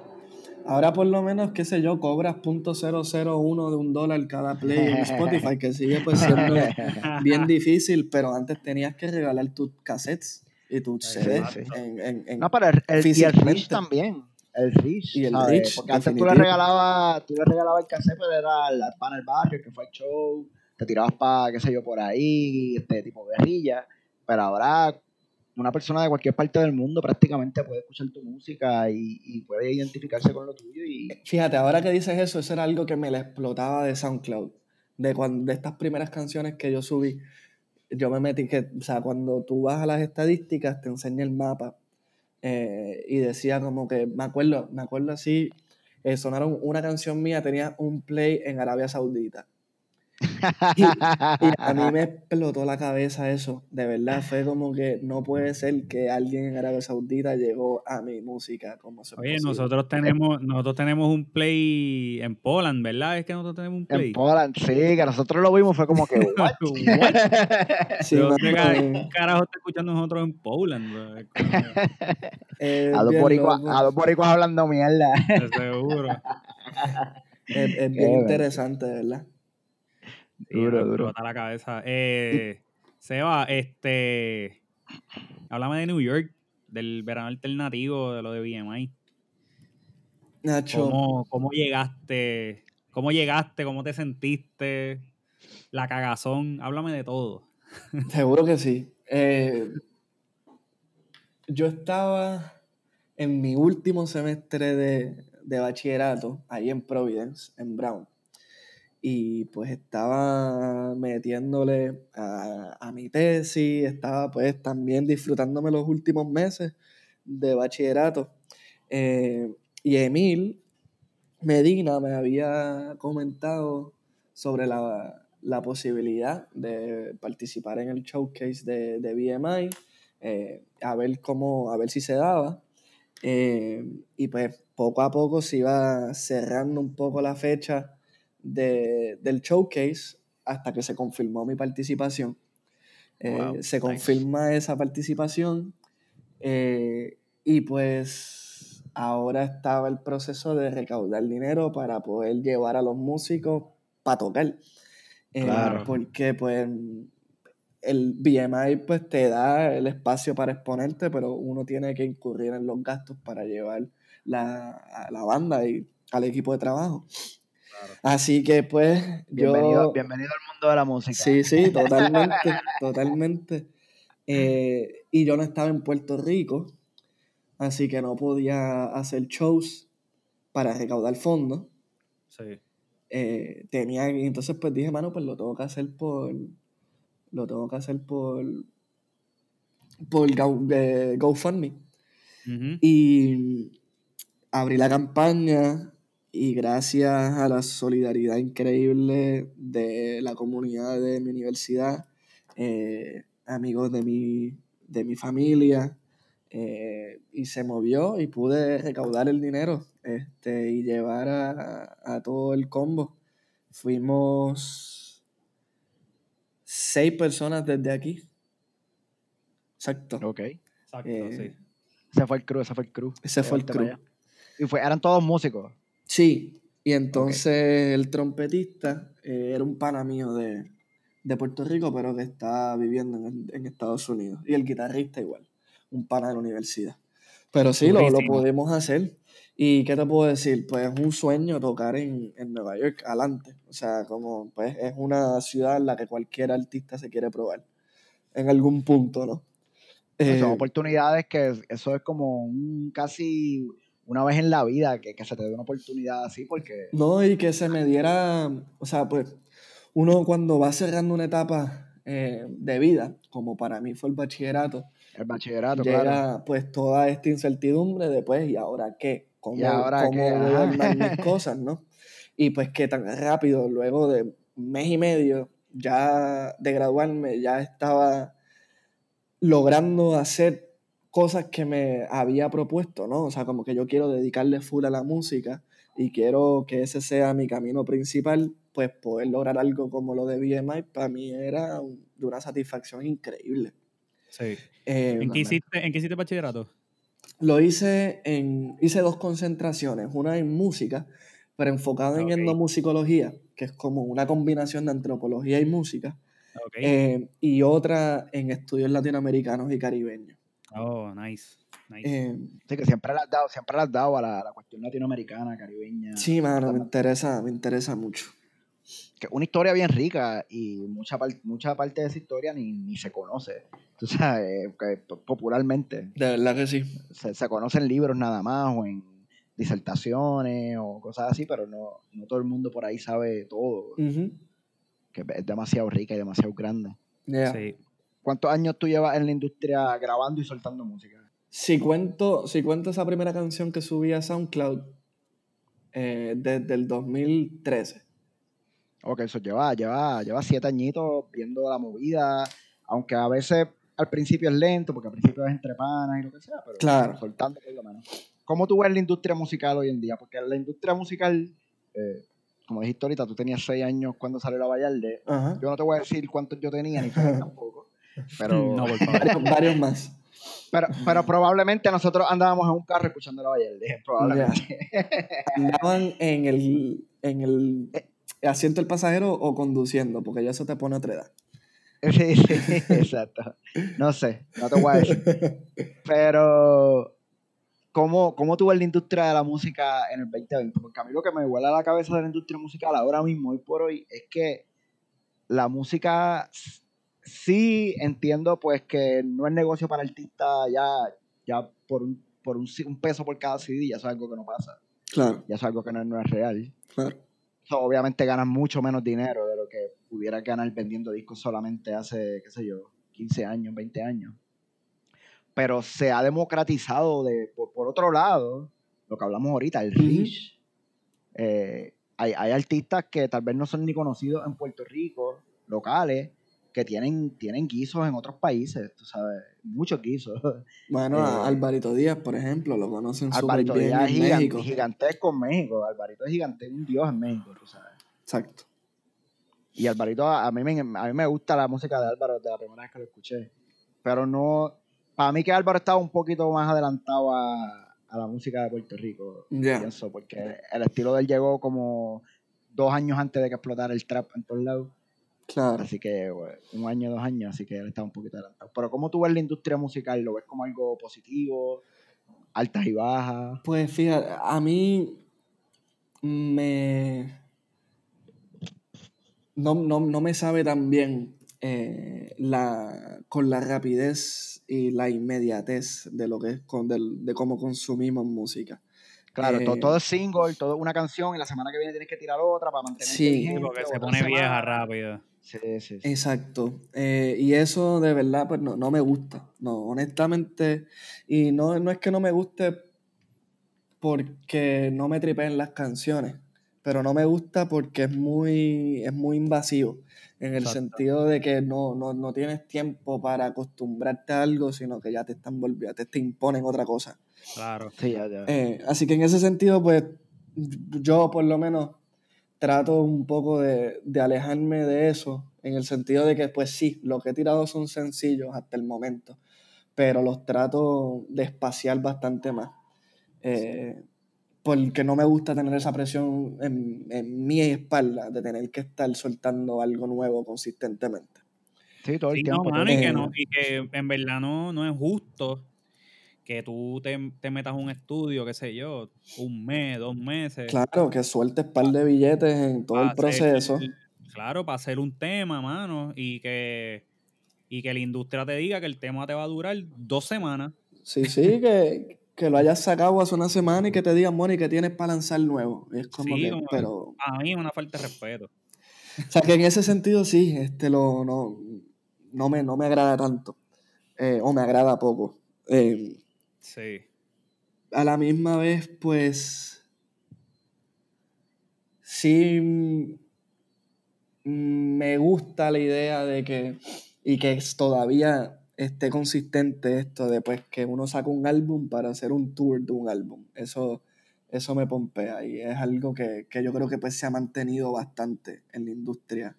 ahora por lo menos, qué sé yo, cobras .001 de un dólar cada play en Spotify, que sigue pues siendo *laughs* bien difícil, pero antes tenías que regalar tus cassettes y tus Sí, CDs sí. en, en, en- No, pero el, el- y el. Rich también. El Rich. Y el ¿sabes? Rich, Porque antes tú le regalabas, tú le regalabas el cassette, pero era el del barrio, que fue el show, te tirabas para, qué sé yo, por ahí, este tipo guerrilla. Pero ahora una persona de cualquier parte del mundo prácticamente puede escuchar tu música y, puede identificarse con lo tuyo y Fíjate, ahora que dices eso, eso era algo que me la explotaba de SoundCloud. De, cuando, de estas primeras canciones que yo subí, yo me metí que, o sea, cuando tú vas a las estadísticas, te enseña el mapa. eh, y decía como que, me acuerdo, me acuerdo así, eh, sonaron una canción mía, tenía un play en Arabia Saudita. Y, y a mí *laughs* me explotó la cabeza eso, de verdad, fue como que no puede ser que alguien en Arabia Saudita llegó a mi música como se Oye, nosotros tenemos, nosotros tenemos un play en Poland, ¿verdad? Es que nosotros tenemos un play. en Poland, sí, que nosotros lo vimos, fue como que, ¿what? Carajo está escuchando nosotros en Poland? *laughs* a, dos boricuas, a dos boricuas hablando mierda. *laughs* seguro. Es, bien interesante, ¿verdad? Sí, Duro, duro. la cabeza. Eh, Seba, este. Háblame de New York, del verano alternativo, de lo de BMI. Nacho, ¿Cómo, cómo llegaste? ¿Cómo llegaste? ¿Cómo te sentiste? La cagazón. Háblame de todo. *laughs* seguro que sí. Eh, yo estaba en mi último semestre de, de bachillerato, ahí en Providence, en Brown. Y pues estaba metiéndole a, a mi tesis, estaba pues también disfrutándome los últimos meses de bachillerato. Eh, y Emil Medina me había comentado sobre la, la posibilidad de participar en el showcase de, de BMI, eh, a ver cómo, a ver si se daba. Eh, y pues poco a poco se iba cerrando un poco la fecha de- del showcase hasta que se confirmó mi participación. Eh, Wow, se nice. confirma esa participación eh, y pues ahora estaba el proceso de recaudar dinero para poder llevar a los músicos para tocar. Eh, Claro. Porque pues el BMI pues te da el espacio para exponerte, pero uno tiene que incurrir en los gastos para llevar la, a la banda y al equipo de trabajo. Así que pues Bienvenido, yo... bienvenido al mundo de la música. Sí, sí, *laughs* totalmente, totalmente. Eh, y yo no estaba en Puerto Rico, así que no podía hacer shows para recaudar fondos. Sí. Eh, tenía, y entonces pues dije, mano, pues lo tengo que hacer por, lo tengo que hacer por, por Go, eh, GoFundMe. Y abrí la campaña y gracias a la solidaridad increíble de la comunidad de mi universidad, eh, amigos de mi, de mi familia, eh, y se movió y pude recaudar el dinero este, y llevar a, a todo el combo. Fuimos seis personas desde aquí. Exacto. Ok. Exacto, Eh, sí. Ese fue el crew, ese fue el crew. Ese fue el crew. Y fue, eran todos músicos. Sí, y entonces el trompetista eh, era un pana mío de, de Puerto Rico, pero que está viviendo en, en Estados Unidos. Y el guitarrista igual, un pana de la universidad. Pero sí, lo, lo pudimos hacer. ¿Y qué te puedo decir? Pues es un sueño tocar en, en Nueva York, adelante. O sea, como pues es una ciudad en la que cualquier artista se quiere probar. En algún punto, ¿no? Pues son Eh, oportunidades que eso es como un casi una vez en la vida que, que se te dé una oportunidad así porque No, y que se me diera, o sea, pues uno cuando va cerrando una etapa eh, de vida, como para mí fue el bachillerato, el bachillerato, llega claro. pues toda esta incertidumbre de pues, ¿y ahora qué? ¿Cómo, ¿Y ahora cómo qué? voy a armar mis *laughs* cosas, no? Y pues que tan rápido, luego de mes y medio ya de graduarme, ya estaba logrando hacer cosas que me había propuesto, ¿no? O sea, como que yo quiero dedicarle full a la música y quiero que ese sea mi camino principal, pues poder lograr algo como lo de BMI para mí era de una satisfacción increíble. Sí. Eh, ¿En, qué hiciste, ¿En qué hiciste bachillerato? Lo hice en, hice dos concentraciones, una en música, pero enfocado en etnomusicología, que es como una combinación de antropología y música, eh, y otra en estudios latinoamericanos y caribeños. Oh, nice. Eh, sí, que siempre le has dado, siempre le has dado a la, cuestión latinoamericana, caribeña. Sí, mano, me interesa, me interesa mucho. Que una historia bien rica y mucha, mucha parte de esa historia ni, ni se conoce. Tú sabes, que popularmente. De verdad que sí. Se, se conocen libros nada más o en disertaciones o cosas así, pero no, no todo el mundo por ahí sabe todo. Que es demasiado rica y demasiado grande. ¿Cuántos años tú llevas en la industria grabando y soltando música? Si cuento, si cuento esa primera canción que subí a SoundCloud eh, desde el 2013. Ok, eso lleva, lleva, lleva siete añitos viendo la movida, aunque a veces al principio es lento, porque al principio es entre panas y lo que sea, pero claro. soltando por lo menos. ¿Cómo tú ves la industria musical hoy en día? Porque la industria musical, eh, como dijiste ahorita, tú tenías seis años cuando salió la Vallarde. Yo no te voy a decir cuántos yo tenía, ni *laughs* tampoco. Pero, no, *laughs* varios, más. Pero, pero, probablemente nosotros andábamos en un carro escuchando la Vallarde. Probablemente. Andaban en el, en el asiento del pasajero o conduciendo, porque ya eso te pone otra edad. Sí, sí, exacto. No sé, no te voy a decir. Pero ¿Cómo, ¿Cómo tú ves la industria de la música en el 2020? Porque a mí lo que me vuela a la cabeza de la industria musical ahora mismo, hoy por hoy, es que la música sí entiendo pues que no es negocio para el artista ya, ya por, un, por un, peso por cada CD, ya es algo que no pasa. Claro. Ya es algo que no, es real. Claro. obviamente ganan mucho menos dinero de lo que pudiera ganar vendiendo discos solamente hace, qué sé yo, 15 años, 20 años pero se ha democratizado de, por, otro lado, lo que hablamos ahorita, el reach. Eh, hay, artistas que tal vez no son ni conocidos en Puerto Rico, locales, que tienen, tienen guisos en otros países, tú sabes, muchos guisos. *laughs* Bueno, eh, Alvarito Díaz, por ejemplo, lo conocen súper bien Díaz en México. gigantesco en México, Alvarito es gigante, un dios en México, tú sabes. Exacto. Y Alvarito, a mí, me, a mí me gusta la música de Álvaro desde la primera vez que lo escuché, pero no, para mí que Álvaro estaba un poquito más adelantado a, la música de Puerto Rico, pienso, porque el estilo de él llegó como dos años antes de que explotara el trap en todos lados. Claro. Así que un año, dos años, así que él estaba un poquito adelantado. Pero ¿cómo tú ves la industria musical? ¿Lo ves como algo positivo? ¿Altas y bajas? Pues fíjate, a mí me... No, no, no me sabe tan bien eh, la, con la rapidez y la inmediatez de lo que es con, de, cómo consumimos música. Claro, todo, eh, es single, todo una canción y la semana que viene tienes que tirar otra para mantener Sí, porque se pone vieja rápido. Sí, sí, Exacto. Eh, y eso de verdad, pues no, no me gusta. No, honestamente. Y no, no es que no me guste porque no me tripeen las canciones, pero no me gusta porque es muy, es muy invasivo en el sentido de que no, no, tienes tiempo para acostumbrarte a algo, sino que ya te están volviendo, te, te imponen otra cosa. Claro. Sí, ya, ya. Eh, así que en ese sentido, pues yo por lo menos trato un poco de, alejarme de eso, en el sentido de que, pues sí, lo que he tirado son sencillos hasta el momento, pero los trato de espaciar bastante más. Eh, porque no me gusta tener esa presión en, en, mi espalda de tener que estar soltando algo nuevo consistentemente. Sí, todo el tiempo. y, que no, y que en verdad no, no es justo que tú te, te, metas a un estudio, qué sé yo, un mes, dos meses. Claro, que sueltes par de billetes en todo el proceso. claro, para hacer un tema, mano, y que, y que la industria te diga que el tema te va a durar dos semanas. Sí, sí, *laughs* que, que lo hayas sacado hace una semana y que te digan, Moni, que tienes para lanzar nuevo. Es como que, pero... A mí es una falta de respeto. O sea, que en ese sentido sí, este lo, no, no, me, no me agrada tanto. Eh, o me agrada poco. Eh, sí. A la misma vez, pues... sí me gusta la idea de que, y que todavía esté consistente esto de pues, que uno saca un álbum para hacer un tour de un álbum. Eso, eso me pompea y es algo que, yo creo que pues se ha mantenido bastante en la industria.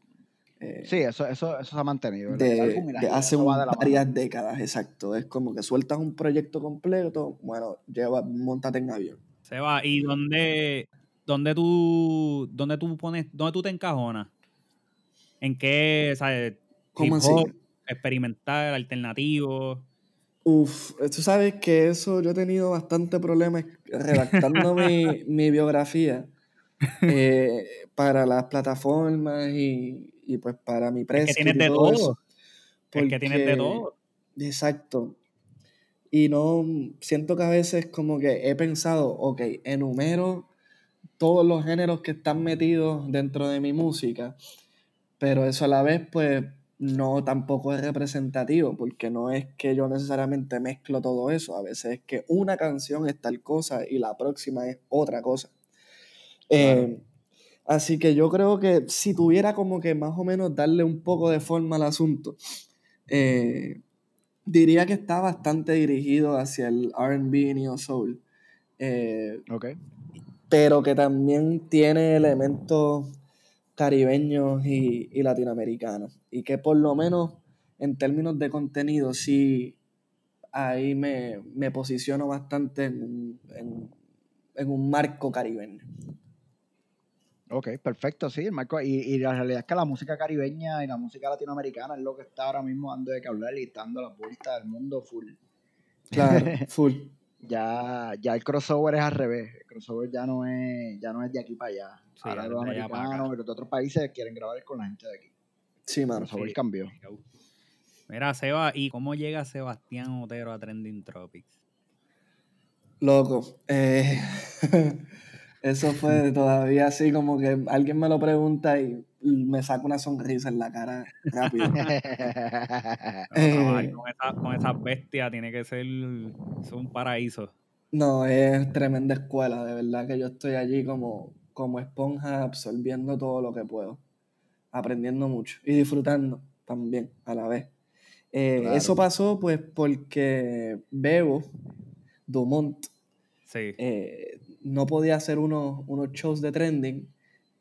Eh, sí, eso, eso, eso se ha mantenido. De, hace varias décadas, exacto. Es como que sueltas un proyecto completo, bueno, lleva, montate en avión. Se va. ¿Y dónde, dónde tú, dónde tú pones, dónde tú te encajonas? ¿En qué, sabes? ¿Cómo así? experimental, alternativo. Uf, tú sabes que eso yo he tenido bastante problemas redactando mi, *laughs* biografía eh, para las plataformas y, pues para mi precio. Es que tienes de todo. es que tienes de todo. Exacto. Y no, siento que a veces como que he pensado, ok, enumero todos los géneros que están metidos dentro de mi música, pero eso a la vez pues no tampoco es representativo, porque no es que yo necesariamente mezclo todo eso, a veces es que una canción es tal cosa y la próxima es otra cosa. Eh, así que yo creo que si tuviera como que más o menos darle un poco de forma al asunto, eh, diría que está bastante dirigido hacia el RB Neo Soul. Eh, pero que también tiene elementos caribeños y, latinoamericanos. Y que por lo menos en términos de contenido sí ahí me, posiciono bastante en, un marco caribeño. Ok, perfecto, sí, el marco. Y, la realidad es que la música caribeña y la música latinoamericana es lo que está ahora mismo dando de que hablar y dando la vuelta del mundo full. Claro, *laughs* full ya, ya el crossover es al revés. El crossover ya no es, ya no es de aquí para allá. Ahora los americanos y los de otros países quieren grabar con la gente de aquí. Sí, mano. El crossover cambió. Mira, Seba, ¿y cómo llega Sebastián Otero a Trending Tropics? Loco, eh, *laughs* eso fue todavía así como que alguien me lo pregunta y me saca una sonrisa en la cara rápido. *laughs* Eh, con, esas bestias tiene que ser un paraíso. No, es tremenda escuela, de verdad que yo estoy allí como, como esponja absorbiendo todo lo que puedo, aprendiendo mucho y disfrutando también a la vez. Eh, eso pasó pues porque Bebo Dumont eh, no podía hacer unos, unos shows de trending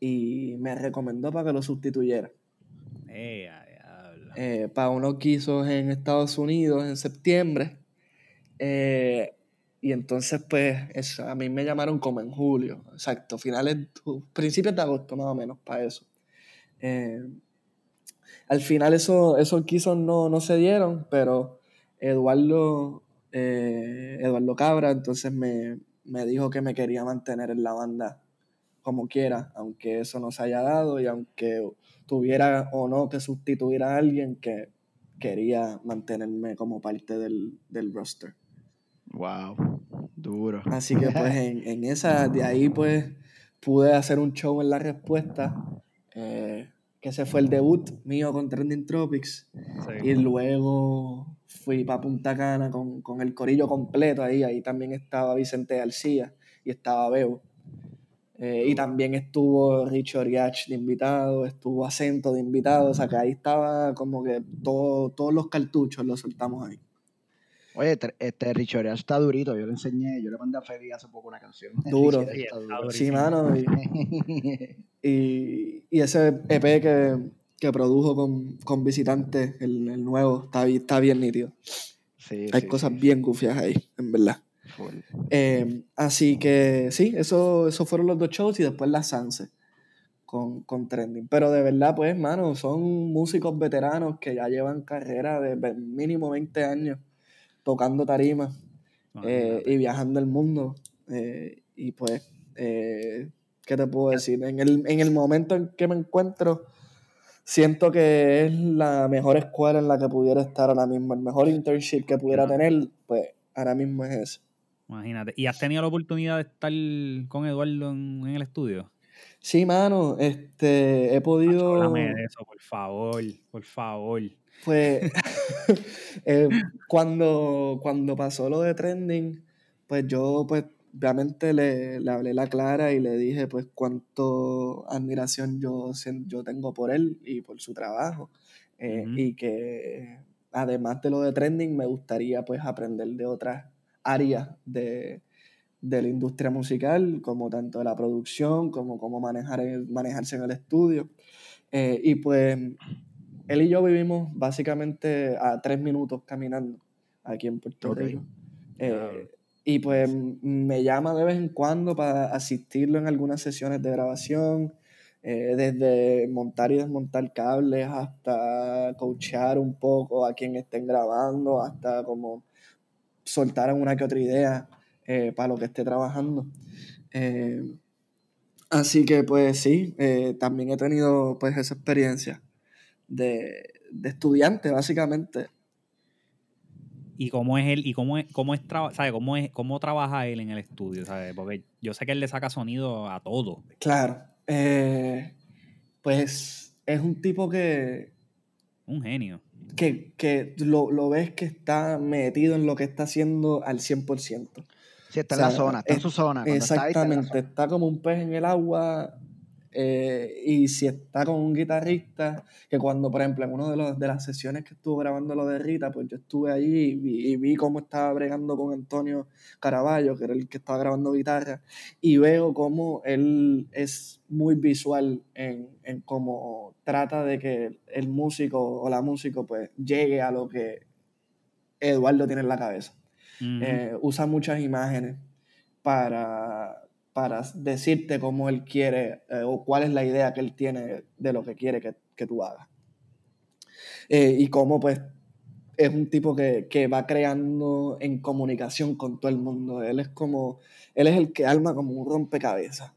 y me recomendó para que lo sustituyera. Eh, eh, para unos guisos en Estados Unidos en septiembre. Eh, y entonces, pues, a mí me llamaron como en julio, exacto, finales, principios de agosto más o menos, para eso. al final eso, esos guisos no, no se dieron, pero Eduardo, Eduardo Cabra entonces me, me dijo que me quería mantener en la banda como quiera, aunque eso no se haya dado y aunque tuviera o no que sustituir a alguien que quería mantenerme como parte del, roster. Wow, duro. Así que pues *laughs* en, esa, de ahí pues pude hacer un show en la respuesta, eh, que ese fue el debut mío con Trending Tropics. Y luego fui para Punta Cana con, con, el corillo completo ahí, ahí también estaba Vicente García y estaba Bebo. Eh, y también estuvo Richard Yach de invitado, estuvo Acento de invitado, o sea que ahí estaba como que todo, todos los cartuchos los soltamos ahí. Oye, este Richard Yach está durito, yo le enseñé, yo le mandé a Feli hace poco una canción. *laughs* Duro. sí, mano. Y, *laughs* y, ese EP que, que produjo con, con Visitantes, el, el, nuevo, está, está bien nítido. Sí, Hay cosas bien gufias ahí, en verdad. Em, así que sí, eso, eso fueron los dos shows y después la Sanse con, con Trending. Pero de verdad, pues, mano, son músicos veteranos que ya llevan carrera de mínimo 20 años tocando tarimas eh, y viajando el mundo. Eh, y pues, eh, ¿qué te puedo decir? En el, en el momento en que me encuentro, siento que es la mejor escuela en la que pudiera estar ahora mismo. El mejor internship que pudiera tener, pues ahora mismo es ese. Imagínate. ¿Y has tenido la oportunidad de estar con Eduardo en, el estudio? Sí, mano. Este, he podido. Háblame de eso, por favor, por favor. Pues, *laughs* *laughs* eh, cuando, cuando pasó lo de trending, pues yo, pues, obviamente le, le, hablé la clara y le dije pues cuánto admiración yo, yo tengo por él y por su trabajo. Eh, y que además de lo de trending me gustaría pues aprender de otras áreas de, de la industria musical, como tanto de la producción, como cómo manejar manejarse en el estudio. Eh, y pues él y yo vivimos básicamente a tres minutos caminando aquí en Puerto Rico. Eh, y pues me llama de vez en cuando para asistirlo en algunas sesiones de grabación, eh, desde montar y desmontar cables hasta coachear un poco a quien estén grabando, hasta como soltar una que otra idea eh, para lo que esté trabajando. así que pues sí, también he tenido pues esa experiencia de, de estudiante básicamente y cómo es él y cómo es cómo es ¿sabe? cómo es cómo trabaja él en el estudio ¿sabe? porque yo sé que él le saca sonido a todo claro eh, pues es un tipo que un genio que, que lo, lo, ves que está metido en lo que está haciendo al 100%. Sí, está en la zona, está en su zona. Exactamente, está, como un pez en el agua eh, y si está con un guitarrista, que cuando, por ejemplo, en una de, los, de las sesiones que estuvo grabando lo de Rita, pues yo estuve allí y vi, cómo estaba bregando con Antonio Caraballo, que era el que estaba grabando guitarra, y veo cómo él es muy visual en, en cómo trata de que el músico o la músico pues llegue a lo que Eduardo tiene en la cabeza. Eh, usa muchas imágenes para para decirte cómo él quiere eh, o cuál es la idea que él tiene de lo que quiere que, que tú hagas. Eh, y cómo pues es un tipo que, que, va creando en comunicación con todo el mundo. Él es como, él es el que arma como un rompecabezas.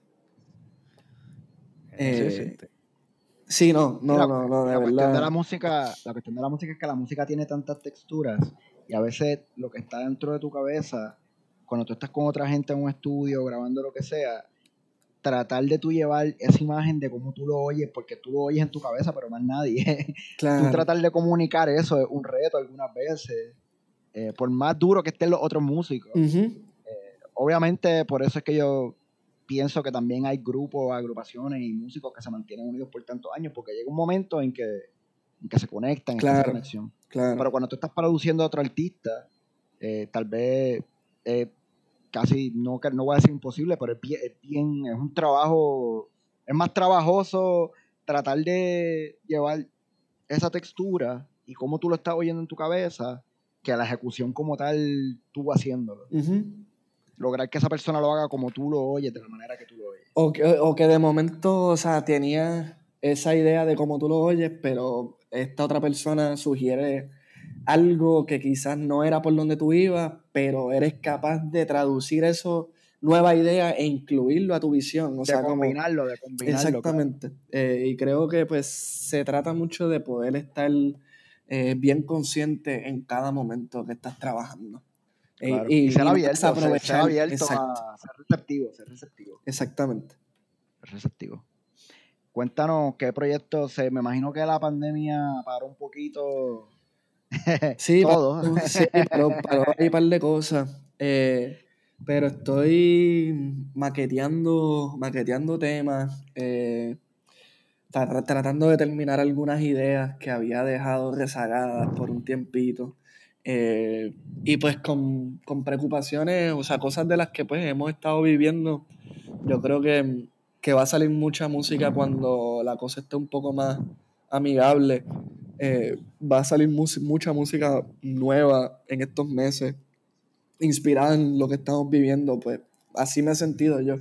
Eh, sí, no, no, no, no, de la verdad. Cuestión de la música, la cuestión de la música es que la música tiene tantas texturas y a veces lo que está dentro de tu cabeza cuando tú estás con otra gente en un estudio grabando lo que sea, tratar de tú llevar esa imagen de cómo tú lo oyes, porque tú lo oyes en tu cabeza, pero más nadie. *laughs* Claro. tú tratar de comunicar eso es un reto algunas veces, eh, por más duro que estén los otros músicos. Eh, obviamente, por eso es que yo pienso que también hay grupos, agrupaciones y músicos que se mantienen unidos por tantos años, porque llega un momento en que, en que se conectan, en esa conexión. Claro. Pero cuando tú estás produciendo a otro artista, eh, tal vez casi, no, no voy a decir imposible, pero es bien, es un trabajo, es más trabajoso tratar de llevar esa textura y cómo tú lo estás oyendo en tu cabeza que la ejecución como tal tú haciéndolo. Lograr que esa persona lo haga como tú lo oyes, de la manera que tú lo oyes. O que, o que de momento, o sea, tenía esa idea de cómo tú lo oyes, pero esta otra persona sugiere algo que quizás no era por donde tú ibas, pero eres capaz de traducir eso nueva idea e incluirlo a tu visión. O de combinarlo, de combinarlo. Exactamente. Eh, y creo que pues se trata mucho de poder estar eh, bien consciente en cada momento que estás trabajando. Eh, y, ser abierto, ser, abierto a ser receptivo, ser receptivo. Exactamente. Receptivo. Cuéntanos qué proyectos, me imagino que la pandemia paró un poquito *laughs* Sí, todo. *laughs* sí, pero hay un par de cosas. Eh, pero estoy maqueteando, maqueteando temas, eh, tratando de terminar algunas ideas que había dejado rezagadas por un tiempito. Eh, y pues con, con, preocupaciones, o sea, cosas de las que pues hemos estado viviendo, yo creo que, que va a salir mucha música cuando la cosa esté un poco más amigable. Eh, va a salir mucha música nueva en estos meses, inspirada en lo que estamos viviendo, pues así me he sentido yo.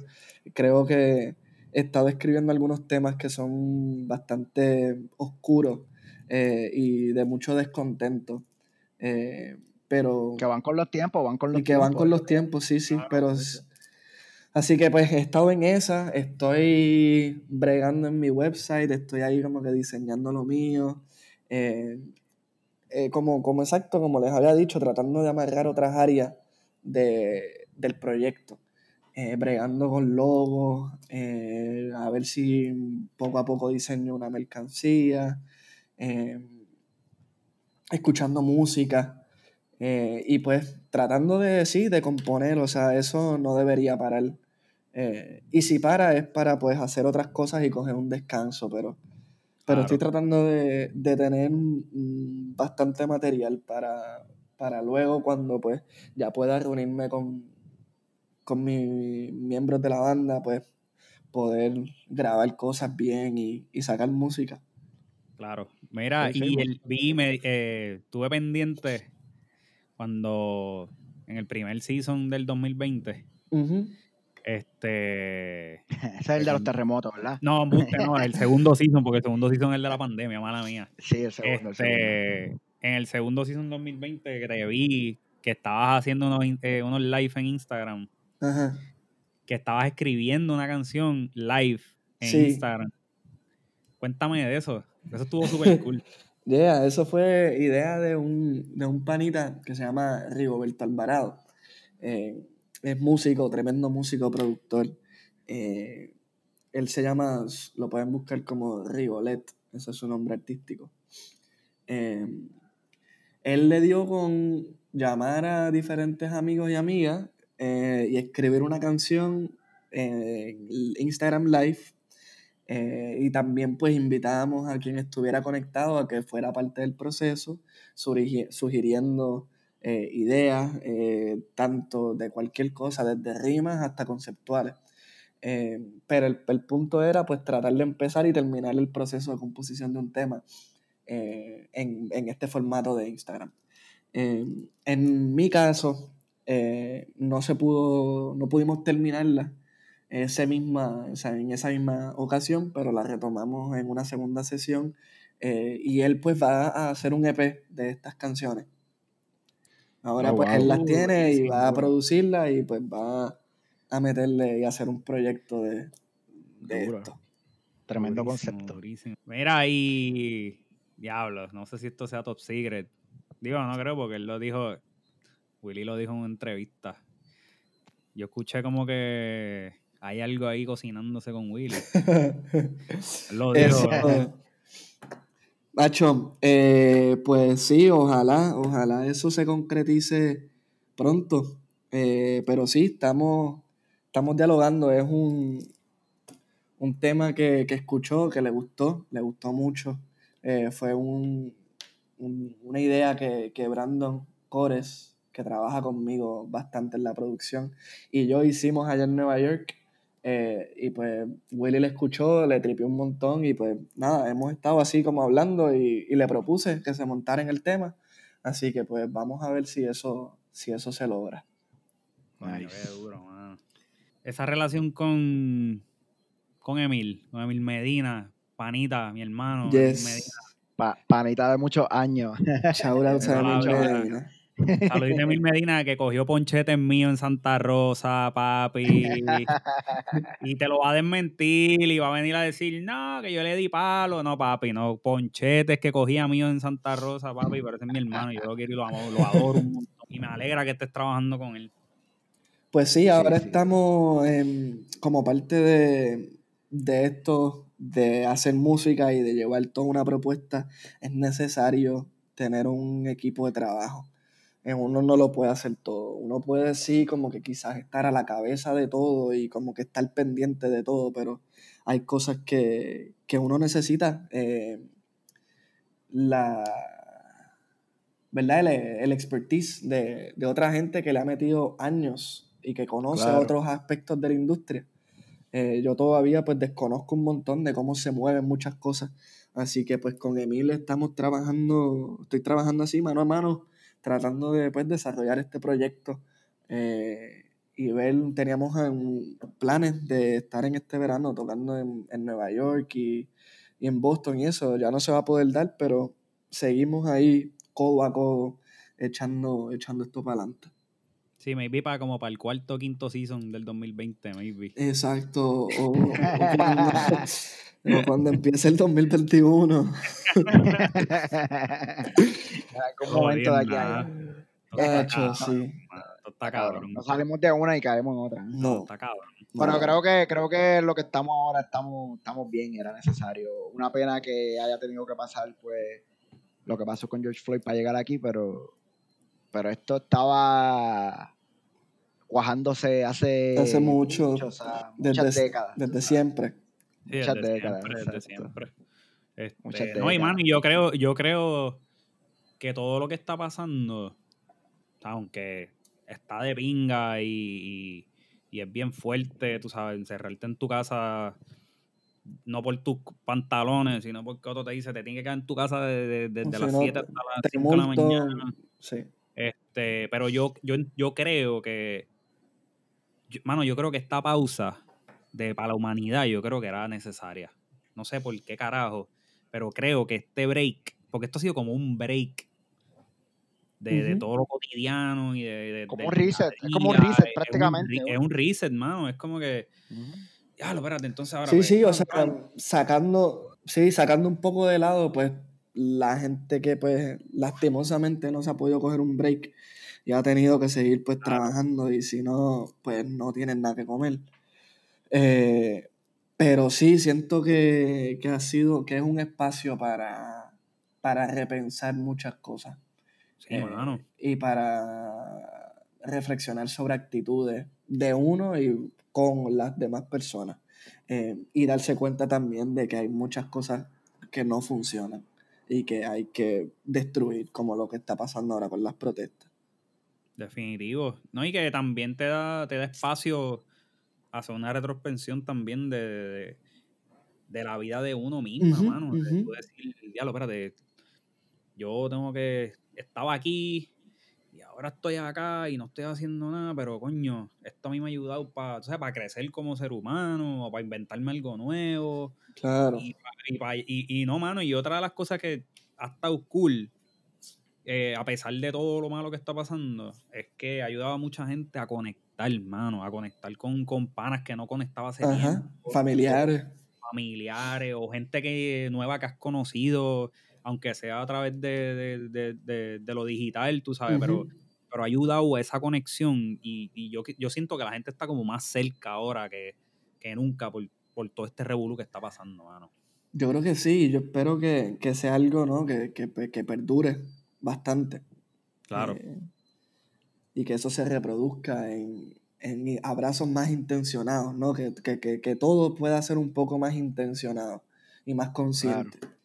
Creo que he estado escribiendo algunos temas que son bastante oscuros eh, y de mucho descontento. Eh, pero que van con los tiempos, van con los y que van con los tiempos, sí, sí, pero así que pues he estado en esa, estoy bregando en mi website, estoy ahí como que diseñando lo mío, eh, eh, como, como exacto, como les había dicho, tratando de amarrar otras áreas de, del proyecto, eh, bregando con logos, a ver si poco a poco diseño una mercancía, escuchando música. Y pues tratando de, sí, de componer, o sea, eso no debería parar. Y si para es para pues hacer otras cosas y coger un descanso, pero, pero estoy tratando de, de tener bastante material para, para luego cuando pues ya pueda reunirme con, con mis miembros de la banda, pues poder grabar cosas bien y, y sacar música. Claro. Mira, y el vi, me, eh, tuve pendiente cuando en el primer season del 2020. Este. *laughs* Ese es el de los terremotos, ¿verdad? No, no, el segundo *laughs* season, porque el segundo season es el de la pandemia, mala mía. Sí, el segundo. Este, En el segundo season 2020 que te vi que estabas haciendo unos, eh, unos live en Instagram. Ajá que estabas escribiendo una canción live en Instagram. Cuéntame de eso. Eso estuvo súper *laughs* cool. Yeah, eso fue idea de un, de un panita que se llama Rigoberto Alvarado. Eh, es músico, tremendo músico, productor. Eh, él se llama, lo pueden buscar como Rigolet, ese es su nombre artístico. Eh, él le dio con llamar a diferentes amigos y amigas eh, y escribir una canción en Instagram Live. Eh, y también pues invitábamos a quien estuviera conectado a que fuera parte del proceso, sugiriendo eh, ideas, tanto de cualquier cosa, desde rimas hasta conceptuales. pero el, el, punto era pues tratar de empezar y terminar el proceso de composición de un tema en, en, este formato de Instagram. en mi caso, eh, no se pudo, no pudimos terminarla ese misma, en esa misma ocasión, pero la retomamos en una segunda sesión eh, y él pues va a hacer un EP de estas canciones. Ahora oh, pues él las tiene y va a producirlas y pues va a meterle y hacer un proyecto de, esto. Tremendo concepto. Mira, y diablos, no sé si esto sea top secret. Digo, no creo porque él lo dijo Willy lo dijo en una entrevista. Yo escuché como que hay algo ahí cocinándose con Willy. *laughs* lo dijo. Macho, eh, pues sí, ojalá, ojalá eso se concretice pronto. Eh, pero sí, estamos, estamos dialogando. Es un, un tema que, escuchó, que le gustó, le gustó mucho. Eh, fue un, una idea que, que Brandon Cores que trabaja conmigo bastante en la producción, y yo hicimos allá en Nueva York. Eh, y pues Willy le escuchó, le tripió un montón y pues nada, hemos estado así como hablando y, le propuse que se montara en el tema. Así que pues vamos a ver si eso, si eso se logra. Esa relación con, con Emil, con Emil Medina, panita, mi hermano. panita de muchos años. Shout out a Emil Medina. *laughs* Saludito Emil Medina que cogió ponchetes mío en Santa Rosa, papi. y te lo va a desmentir y va a venir a decir, no, que yo le di palo. No, papi, no. Ponchetes que cogía mío en Santa Rosa, papi, pero ese es mi hermano. Yo lo quiero y lo, amo, lo adoro un montón. Y me alegra que estés trabajando con él. Pues sí, ahora estamos como parte de, de esto, de hacer música y de llevar toda una propuesta. Es necesario tener un equipo de trabajo uno no lo puede hacer todo. Uno puede sí como que quizás estar a la cabeza de todo y como que estar pendiente de todo, pero hay cosas que, uno necesita. Eh, la, ¿verdad? El, expertise de, otra gente que le ha metido años y que conoce otros aspectos de la industria. Eh, yo todavía pues desconozco un montón de cómo se mueven muchas cosas. Así que pues con Emil estamos trabajando, estoy trabajando así mano a mano tratando de pues, desarrollar este proyecto eh, y ver, teníamos planes de estar en este verano tocando en, Nueva York y, en Boston y eso, ya no se va a poder dar, pero seguimos ahí codo a codo echando, echando esto para adelante. Sí, maybe para como para el cuarto o quinto season del 2020, maybe. Exacto. *laughs* O, cuando, empiece el 2021. *laughs* algún momento de aquí Hecho, sí. Está cabrón. Nos salimos de una y caemos en otra. No. Está cabrón. Bueno, creo que, creo que lo que estamos ahora estamos, estamos bien, era necesario. Una pena que haya tenido que pasar, pues, lo que pasó con George Floyd para llegar aquí, pero pero esto estaba cuajándose hace, Hace mucho, o sea, desde, muchas décadas. Desde siempre. Sí, Muchas desde décadas, siempre, desde exacto. siempre. Este, Muchas no, y décadas. mano, y yo creo, yo creo que todo lo que está pasando, aunque está de pinga y, y- y es bien fuerte, tú sabes, encerrarte en tu casa, no por tus pantalones, sino porque otro te dice, te tienes que quedar en tu casa de- de- desde Si las no, 7 hasta las 5 de la mañana. sí. Este, pero yo, yo, yo creo que, yo- mano, yo creo que esta pausa de, para la humanidad, yo creo que era necesaria. No sé por qué carajo, pero creo que este break, porque esto ha sido como un break de, de todo lo cotidiano y de, de- Como un reset, es como un reset es prácticamente. Es un reset, mano. Es como que, ya, lo espérate, entonces ahora. Sí, pues, sí, o sea, sacando, sí, sacando un poco de lado, pues, la gente que, pues, lastimosamente no se ha podido coger un break y ha tenido que seguir, pues, Claro. trabajando y si no, pues, no tienen nada que comer. Eh, pero sí, siento que, que ha sido, que es un espacio para, para repensar muchas cosas. Sí, Eh, mano. y para reflexionar sobre actitudes de uno y con las demás personas. Eh, y darse cuenta también de que hay muchas cosas que no funcionan y que hay que destruir, como lo que está pasando ahora con las protestas. Definitivo. No, y que también te da, te da espacio hacer una retrospección también de, de, de la vida de uno misma, Ujú, mano. De ujú. tú decir, diablo, espérate, yo tengo que, estaba aquí y ahora estoy acá y no estoy haciendo nada, pero coño, esto a mí me ha ayudado para, para crecer como ser humano, o para inventarme algo nuevo. Claro. Y, pa- y, pa- y- y no, mano, y otra de las cosas que ha estado cool, eh, a pesar de todo lo malo que está pasando, es que ha ayudado a mucha gente a conectar, mano, a conectar con, con panas que no conectaba hace Ajá. tiempo, Familiares. familiares o gente que nueva que has conocido, aunque sea a través de, de- de- de- lo digital, tú sabes, pero, pero ha ayudado a esa conexión y, y yo, yo siento que la gente está como más cerca ahora que, que nunca por, por todo este revolú que está pasando, mano. Yo creo que sí, yo espero que, que sea algo ¿no? que, que, que perdure bastante. Claro. Eh, y que eso se reproduzca en, en abrazos más intencionados, ¿no? Que, que, que, que todo pueda ser un poco más intencionado y más consciente. Claro,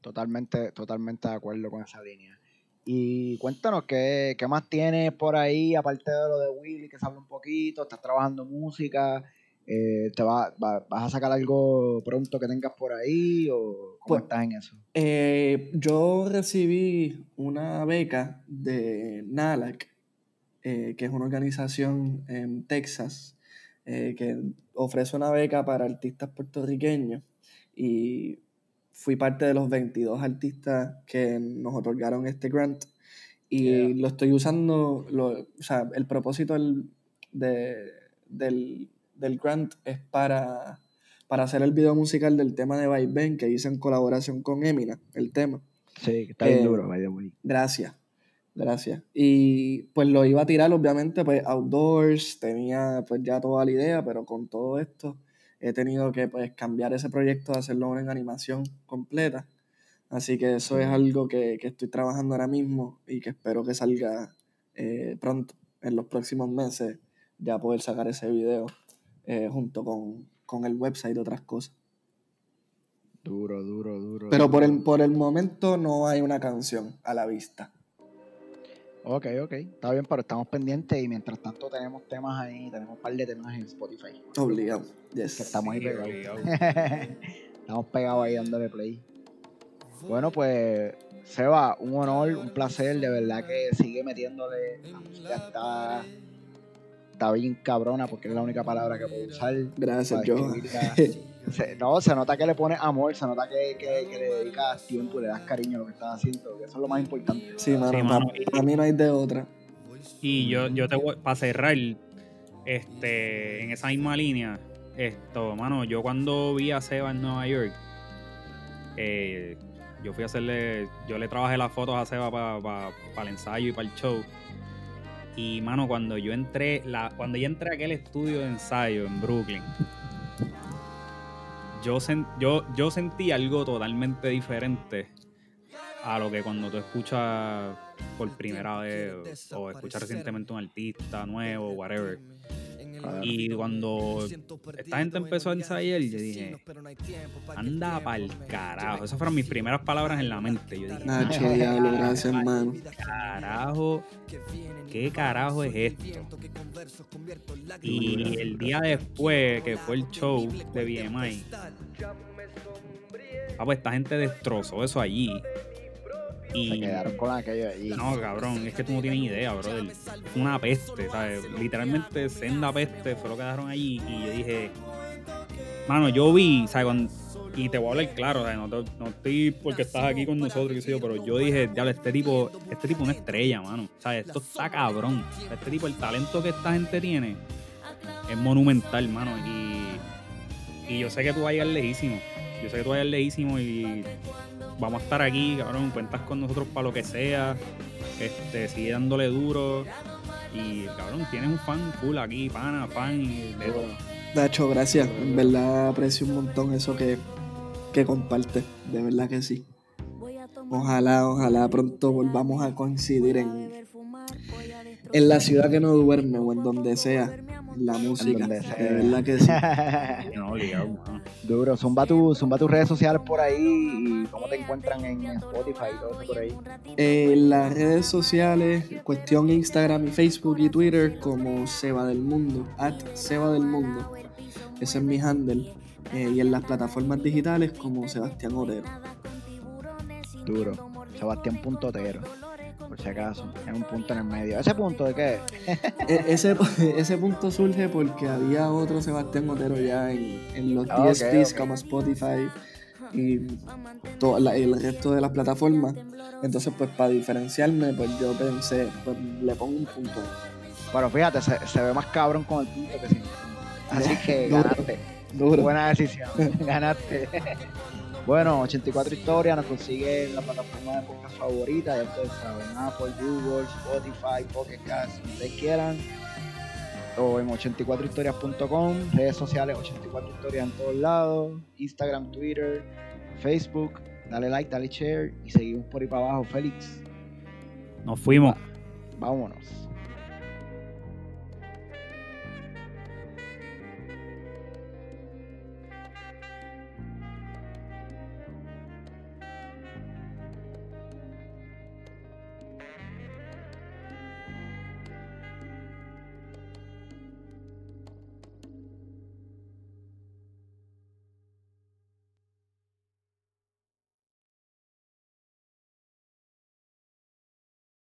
totalmente, totalmente de acuerdo con esa línea. Y cuéntanos, ¿qué, qué más tienes por ahí, aparte de lo de Willy, que se habla un poquito? ¿Estás trabajando música? Eh, ¿te va- va- ¿Vas a sacar algo pronto que tengas por ahí? ¿O cómo Pues- estás en eso? Eh, yo recibí una beca de NALAC, eh, que es una organización en Texas que ofrece una beca para artistas puertorriqueños y fui parte de los 22 artistas que nos otorgaron este grant y Yeah. lo estoy usando, lo- o sea, el propósito del, de- del, del grant es para, para hacer el video musical del tema de Ben que hice en colaboración con Emina, el tema. Sí, está bien Eh, duro, by the way. Gracias, gracias. Y pues lo iba a tirar, obviamente, pues outdoors, tenía pues ya toda la idea, pero con todo esto he tenido que pues cambiar ese proyecto, hacerlo en animación completa. Así que eso es algo que, que estoy trabajando ahora mismo y que espero que salga eh, pronto, en los próximos meses, ya poder sacar ese video eh, junto con, con el website y otras cosas. Duro, duro, duro. Pero por el, por el momento no hay una canción a la vista. Ok, ok. Está bien, pero estamos pendientes y mientras tanto tenemos temas ahí, tenemos un par de temas en Spotify. Obligado. Yes. Que estamos ahí Sí, pegados. *laughs* estamos pegados ahí dándole play. Bueno, pues, Seba, un honor, un placer, de verdad que sigue metiéndole. La música está, está bien cabrona porque es la única palabra que puedo usar. Gracias, describirla. *laughs* Se- no, se nota que le pones amor, se nota que, que- que le dedicas tiempo y le das cariño a lo que estás haciendo, que eso es lo más importante. Sí, mano, Sí, pa- mano. para mí no hay de otra. Y yo, yo te voy, para cerrar, este, en esa misma línea, esto, mano, yo cuando vi a Seba en Nueva York, eh, yo fui a hacerle, yo le trabajé las fotos a Seba para el ensayo y para el show. Y mano, cuando yo entré, la, cuando yo entré a aquel estudio de ensayo en Brooklyn, yo, yo, yo sentí algo totalmente diferente a lo que cuando tú escuchas por primera vez o escuchas recientemente un artista nuevo, whatever. Y cuando esta gente empezó a ensayar, yo dije, anda pa'l carajo. Esas fueron mis primeras palabras en la mente. Yo dije, Nacho, diablo, gracias, hermano. Carajo, ¿qué carajo es esto? Y el día después, que fue el show de BMI, ah, pues esta gente destrozó eso allí. Y Se quedaron con aquello allí. no, cabrón, es que tú no tienes idea, brother. Fue una peste, ¿sabes? Literalmente, senda peste fue lo que dejaron allí. Y yo dije, mano, yo vi, ¿sabes? Cuando- y te voy a hablar claro, ¿sabes? No, te- no estoy porque estás aquí con nosotros, qué sé yo, pero yo dije, diablo, este tipo, este tipo es una estrella, mano. ¿Sabes? Esto está cabrón. Este tipo, el talento que esta gente tiene es monumental, mano. Y, y yo sé que tú vas a llegar lejísimo. Yo sé que tú vas a llegar lejísimo y vamos a estar aquí, cabrón. Cuentas con nosotros para lo que sea. Este, sigue dándole duro. Y, cabrón, tienes un fan full aquí, pana, fan y de. Nacho, gracias. En verdad aprecio un montón eso que, que comparte. De verdad que sí. Ojalá, ojalá pronto volvamos a coincidir en, en la ciudad que no duerme o en donde sea. En la música. De verdad que sí. *laughs* No, obligado. Duro, zumba, tu, zumba tus redes sociales por ahí y cómo te encuentran en Spotify y todo eso por ahí. Eh, las redes sociales, cuestión Instagram y Facebook y Twitter como Seba del Mundo, at Seba del Mundo. Ese es mi handle. Eh, y en las plataformas digitales como Sebastián Otero. Duro. Sebastián Puntotero. Por si acaso. En un punto en el medio. ¿Ese punto de qué? E- ese, *laughs* ese punto surge porque había otro Sebastián Otero ya en, en los Ah, ok, DSPs como Spotify y todo la- el resto de las plataformas. Entonces, pues para diferenciarme, pues yo pensé, pues le pongo un punto. Pero fíjate, se, se ve más cabrón con el punto que sin punto. *laughs* Así que Duro. ganaste. Duro. Buena decisión. *laughs* Ganaste. Bueno, 84 historias nos consigue en la plataforma de podcast favorita, ya ustedes saben, Apple, Google, Spotify, Pocket Cast, si ustedes quieran. O en 84historias.com, redes sociales 84 historias en todos lados, Instagram, Twitter, Facebook. Dale like, dale share y seguimos por ahí para abajo, Félix. Nos fuimos. Vámonos.